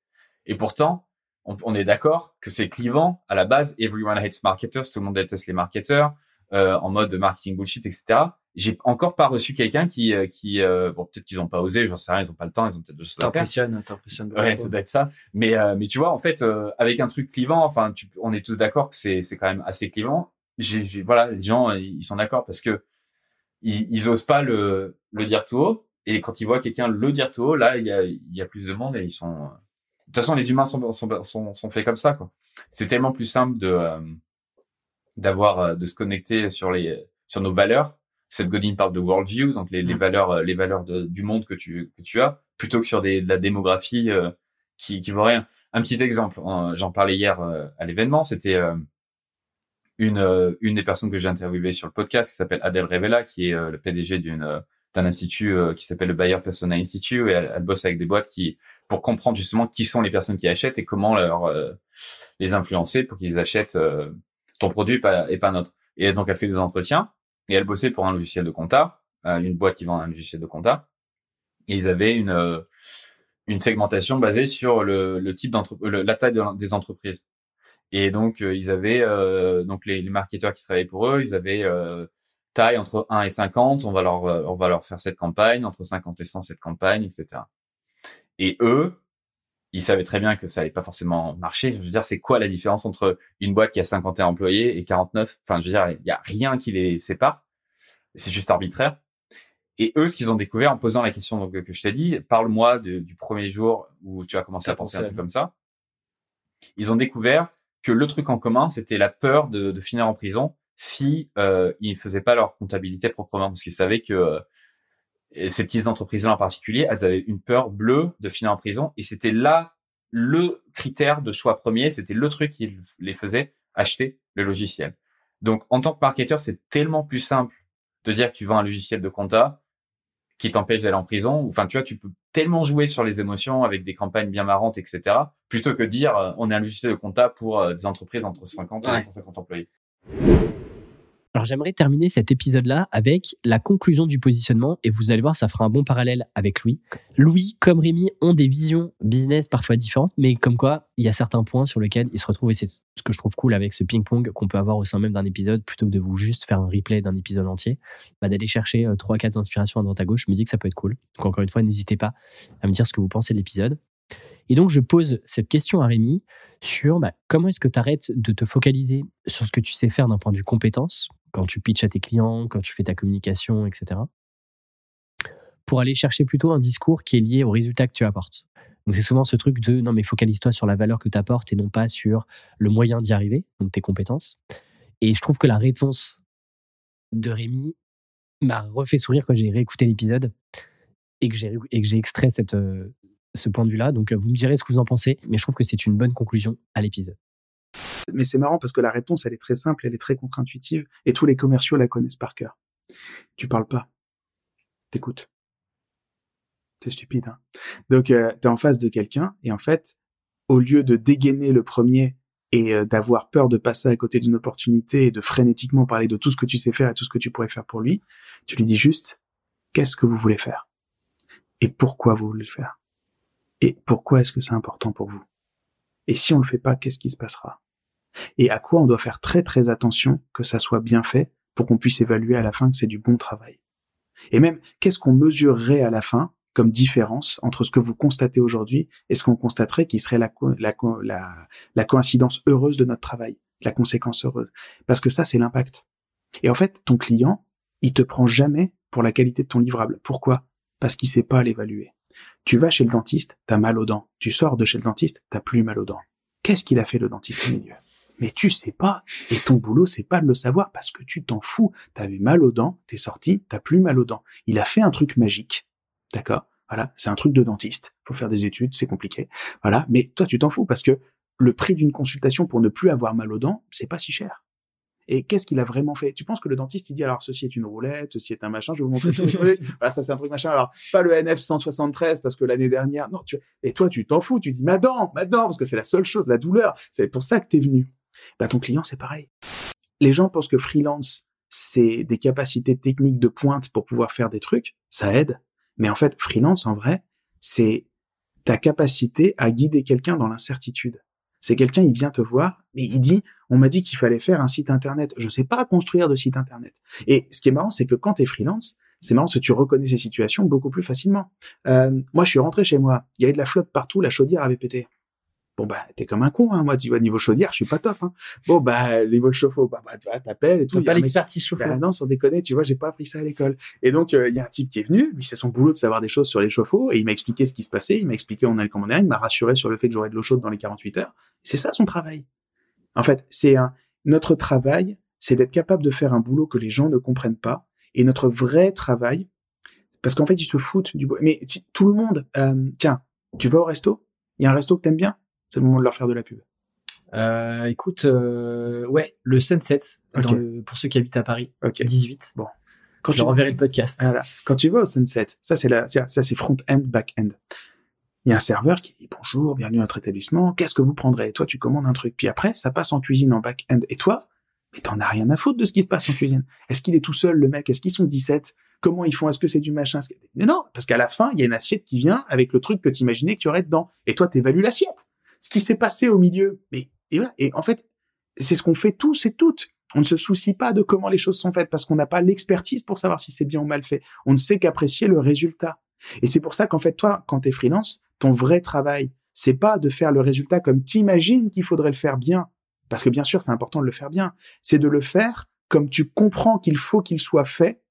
Et pourtant, on, on est d'accord que c'est clivant à la base. Everyone hates marketers, tout le monde déteste les marketeurs euh, en mode marketing bullshit, etc. J'ai encore pas reçu quelqu'un qui, euh, qui, euh, bon peut-être qu'ils ont pas osé, j'en sais rien, ils ont pas le temps, ils ont peut-être de choses à faire. T'impressionnes, Ouais, ça doit être ça. Mais, euh, mais tu vois, en fait, avec un truc clivant, enfin, tu, on est tous d'accord que c'est, c'est quand même assez clivant. J'ai, j'ai, voilà, les gens, ils sont d'accord parce que ils, ils osent pas le, le dire tout haut. Et quand ils voient quelqu'un le dire tout haut, là, il y a, il y a plus de monde et ils sont. De toute façon, les humains sont, sont, sont, sont faits comme ça, quoi. C'est tellement plus simple de euh, d'avoir euh, de se connecter sur les sur nos valeurs. Cette Godin parle de worldview, donc les, les mm. valeurs euh, les valeurs de, du monde que tu que tu as, plutôt que sur des, de la démographie qui qui vaut rien. Un petit exemple, j'en parlais hier à l'événement, c'était une, euh, une des personnes que j'ai interviewées sur le podcast qui s'appelle Adèle Revella, qui est euh, le PDG d'une euh, d'un institut qui s'appelle le Bayer Persona Institute et elle, elle, bosse avec des boîtes qui pour comprendre justement qui sont les personnes qui achètent et comment leur les influencer pour qu'ils achètent ton produit et pas, et pas notre. Et donc elle fait des entretiens et elle bossait pour un logiciel de compta, une boîte qui vend un logiciel de compta et ils avaient une une segmentation basée sur le, le type d'entreprise, la taille des entreprises. Et donc, euh, ils avaient, euh, donc les, les, marketeurs qui travaillaient pour eux, ils avaient euh, taille entre 1 et 50, on va leur, on va leur faire cette campagne, entre 50 et 100 cette campagne, etc. Et eux, ils savaient très bien que ça allait pas forcément marcher. Je veux dire, c'est quoi la différence entre une boîte qui a 51 employés et 49 Enfin, je veux dire, il y a rien qui les sépare. C'est juste arbitraire. Et eux, ce qu'ils ont découvert en posant la question donc, que je t'ai dit, parle-moi du premier jour où tu as commencé à penser à un truc comme ça. Ils ont découvert que le truc en commun, c'était la peur de, de, finir en prison si euh, ils ne faisaient pas leur comptabilité proprement, parce qu'ils savaient que euh, ces petites entreprises-là en particulier, elles avaient une peur bleue de finir en prison, et c'était là le critère de choix premier, c'était le truc qui les faisait acheter le logiciel. Donc, en tant que marketeur, c'est tellement plus simple de dire que tu vends un logiciel de compta qui t'empêche d'aller en prison. Enfin, tu vois, tu peux tellement jouer sur les émotions avec des campagnes bien marrantes, etc. Plutôt que dire euh, on est un logiciel de compta pour euh, des entreprises entre 50 et 150 employés. Alors j'aimerais terminer cet épisode-là avec la conclusion du positionnement et vous allez voir, ça fera un bon parallèle avec Louis. Louis, comme Rémi, ont des visions business parfois différentes, mais comme quoi, il y a certains points sur lesquels ils se retrouvent et c'est ce que je trouve cool avec ce ping-pong qu'on peut avoir au sein même d'un épisode plutôt que de vous juste faire un replay d'un épisode entier, bah, d'aller chercher euh, trois, quatre inspirations à droite à gauche. Je me dis que ça peut être cool. Donc encore une fois, n'hésitez pas à me dire ce que vous pensez de l'épisode. Et donc, je pose cette question à Rémi sur bah, comment est-ce que tu arrêtes de te focaliser sur ce que tu sais faire d'un point de vue compétence, quand tu pitches à tes clients, quand tu fais ta communication, etc. Pour aller chercher plutôt un discours qui est lié au résultat que tu apportes. Donc c'est souvent ce truc de non mais focalise-toi sur la valeur que tu apportes et non pas sur le moyen d'y arriver, donc tes compétences. Et je trouve que la réponse de Rémi m'a refait sourire quand j'ai réécouté l'épisode et que j'ai extrait cette, euh, ce point de vue-là. Donc vous me direz ce que vous en pensez, mais je trouve que c'est une bonne conclusion à l'épisode. Mais c'est marrant parce que la réponse, elle est très simple, elle est très contre-intuitive, et tous les commerciaux la connaissent par cœur. Tu parles pas. T'écoutes. C'est stupide, hein Donc, euh, t'es en face de quelqu'un, et en fait, au lieu de dégainer le premier et euh, d'avoir peur de passer à côté d'une opportunité et de frénétiquement parler de tout ce que tu sais faire et tout ce que tu pourrais faire pour lui, tu lui dis juste, qu'est-ce que vous voulez faire? Et pourquoi vous voulez le faire? Et pourquoi est-ce que c'est important pour vous? Et si on le fait pas, qu'est-ce qui se passera? Et à quoi on doit faire très très attention que ça soit bien fait pour qu'on puisse évaluer à la fin que c'est du bon travail. Et même, qu'est-ce qu'on mesurerait à la fin comme différence entre ce que vous constatez aujourd'hui et ce qu'on constaterait qui serait la, coïncidence heureuse de notre travail, la conséquence heureuse? Parce que ça, c'est l'impact. Et en fait, ton client, il te prend jamais pour la qualité de ton livrable. Pourquoi? Parce qu'il sait pas l'évaluer. Tu vas chez le dentiste, t'as mal aux dents. Tu sors de chez le dentiste, t'as plus mal aux dents. Qu'est-ce qu'il a fait le dentiste au milieu? Mais tu sais pas. Et ton boulot, c'est pas de le savoir parce que tu t'en fous. T'avais mal aux dents, t'es sorti, t'as plus mal aux dents. Il a fait un truc magique. D'accord? Voilà, c'est un truc de dentiste. Faut faire des études, c'est compliqué. Voilà, mais toi, tu t'en fous parce que le prix d'une consultation pour ne plus avoir mal aux dents, c'est pas si cher. Et qu'est-ce qu'il a vraiment fait? Tu penses que le dentiste il dit alors ceci est une roulette, ceci est un machin, je vais vous montrer tous les trucs. Voilà, ça c'est un truc machin. Alors pas le NF 173 parce que l'année dernière, non. Tu... Et toi tu t'en fous, tu dis ma dent, ma dent parce que c'est la seule chose, la douleur. C'est pour ça que t'es venu. Bah ton client c'est pareil. Les gens pensent que freelance c'est des capacités techniques de pointe pour pouvoir faire des trucs, ça aide. Mais en fait freelance en vrai c'est ta capacité à guider quelqu'un dans l'incertitude. C'est quelqu'un, il vient te voir, mais il dit, on m'a dit qu'il fallait faire un site internet. Je sais pas construire de site internet. Et ce qui est marrant, c'est que quand tu es freelance, c'est marrant parce que tu reconnais ces situations beaucoup plus facilement. Euh, moi, je suis rentré chez moi, il y avait de la flotte partout, la chaudière avait pété. Bon bah t'es comme un con hein moi tu vois niveau chaudière je suis pas top hein. Bon bah niveau chauffe-eau bah, bah tu vois t'appelles et tout. pas l'expertise chauffe-eau. Bah, non sans déconner tu vois j'ai pas appris ça à l'école. Et donc euh, il y a un type qui est venu lui c'est son boulot de savoir des choses sur les chauffe-eau et il m'a expliqué ce qui se passait il m'a expliqué on allait commander il m'a rassuré sur le fait que j'aurais de l'eau chaude dans les 48 heures. C'est ça son travail. En fait c'est un notre travail c'est d'être capable de faire un boulot que les gens ne comprennent pas et notre vrai travail parce qu'en fait ils se foutent du mais tout le monde euh, tiens tu vas au resto? Il y a un resto que t'aimes bien? C'est le moment de leur faire de la pub. Euh, écoute, euh, ouais, le Sunset, pour ceux qui habitent à Paris, 18. Bon. Quand je tu... leur enverrai le podcast. Voilà. Quand tu vas au Sunset, ça c'est la, ça c'est front-end, back-end. Il y a un serveur qui dit bonjour, bienvenue à notre établissement, qu'est-ce que vous prendrez? Et toi, tu commandes un truc. Puis après, ça passe en cuisine, en back-end. Et toi, mais t'en as rien à foutre de ce qui se passe en cuisine. Est-ce qu'il est tout seul, le mec? Est-ce qu'ils sont 17? Comment ils font? Est-ce que c'est du machin? Mais non, parce qu'à la fin, il y a une assiette qui vient avec le truc que tu imaginais que tu aurais dedans. Et toi, t'évalues l'assiette ce qui s'est passé au milieu. Mais et voilà. Et en fait, c'est ce qu'on fait tous et toutes. On ne se soucie pas de comment les choses sont faites parce qu'on n'a pas l'expertise pour savoir si c'est bien ou mal fait. On ne sait qu'apprécier le résultat. Et c'est pour ça qu'en fait, toi, quand tu es freelance, ton vrai travail, c'est pas de faire le résultat comme t'imagines qu'il faudrait le faire bien. Parce que bien sûr, c'est important de le faire bien. C'est de le faire comme tu comprends qu'il faut qu'il soit fait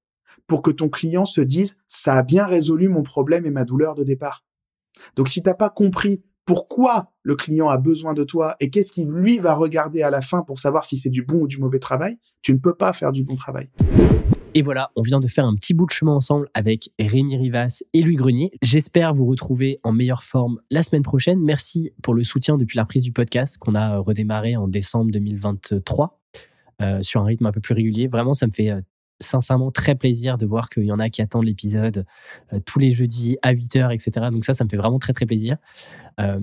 pour que ton client se dise, ça a bien résolu mon problème et ma douleur de départ. Donc si t'as pas compris pourquoi le client a besoin de toi et qu'est-ce qu'il lui va regarder à la fin pour savoir si c'est du bon ou du mauvais travail, tu ne peux pas faire du bon travail. Et voilà, on vient de faire un petit bout de chemin ensemble avec Rémi Rivas et Louis Grenier. J'espère vous retrouver en meilleure forme la semaine prochaine. Merci pour le soutien depuis la prise du podcast qu'on a redémarré en décembre 2023 euh, sur un rythme un peu plus régulier. Vraiment, ça me fait euh, sincèrement très plaisir de voir qu'il y en a qui attendent l'épisode euh, tous les jeudis à 8h, etc. Donc ça, ça me fait vraiment très très plaisir. Euh,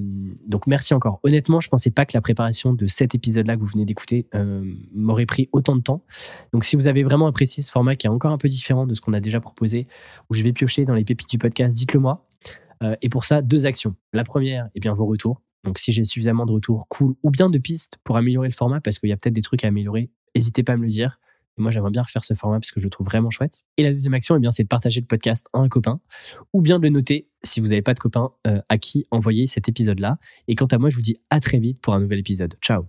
donc merci encore. Honnêtement, je pensais pas que la préparation de cet épisode-là que vous venez d'écouter euh, m'aurait pris autant de temps. Donc si vous avez vraiment apprécié ce format qui est encore un peu différent de ce qu'on a déjà proposé, où je vais piocher dans les pépites du podcast, dites-le moi. et pour ça, deux actions. La première, eh bien vos retours. Donc si j'ai suffisamment de retours, cool, ou bien de pistes pour améliorer le format, parce qu'il y a peut-être des trucs à améliorer, n'hésitez pas à me le dire moi, j'aimerais bien refaire ce format parce que je le trouve vraiment chouette. Et la deuxième action, eh bien, c'est de partager le podcast à un copain ou bien de le noter si vous n'avez pas de copain euh, à qui envoyer cet épisode-là. Et quant à moi, je vous dis à très vite pour un nouvel épisode. Ciao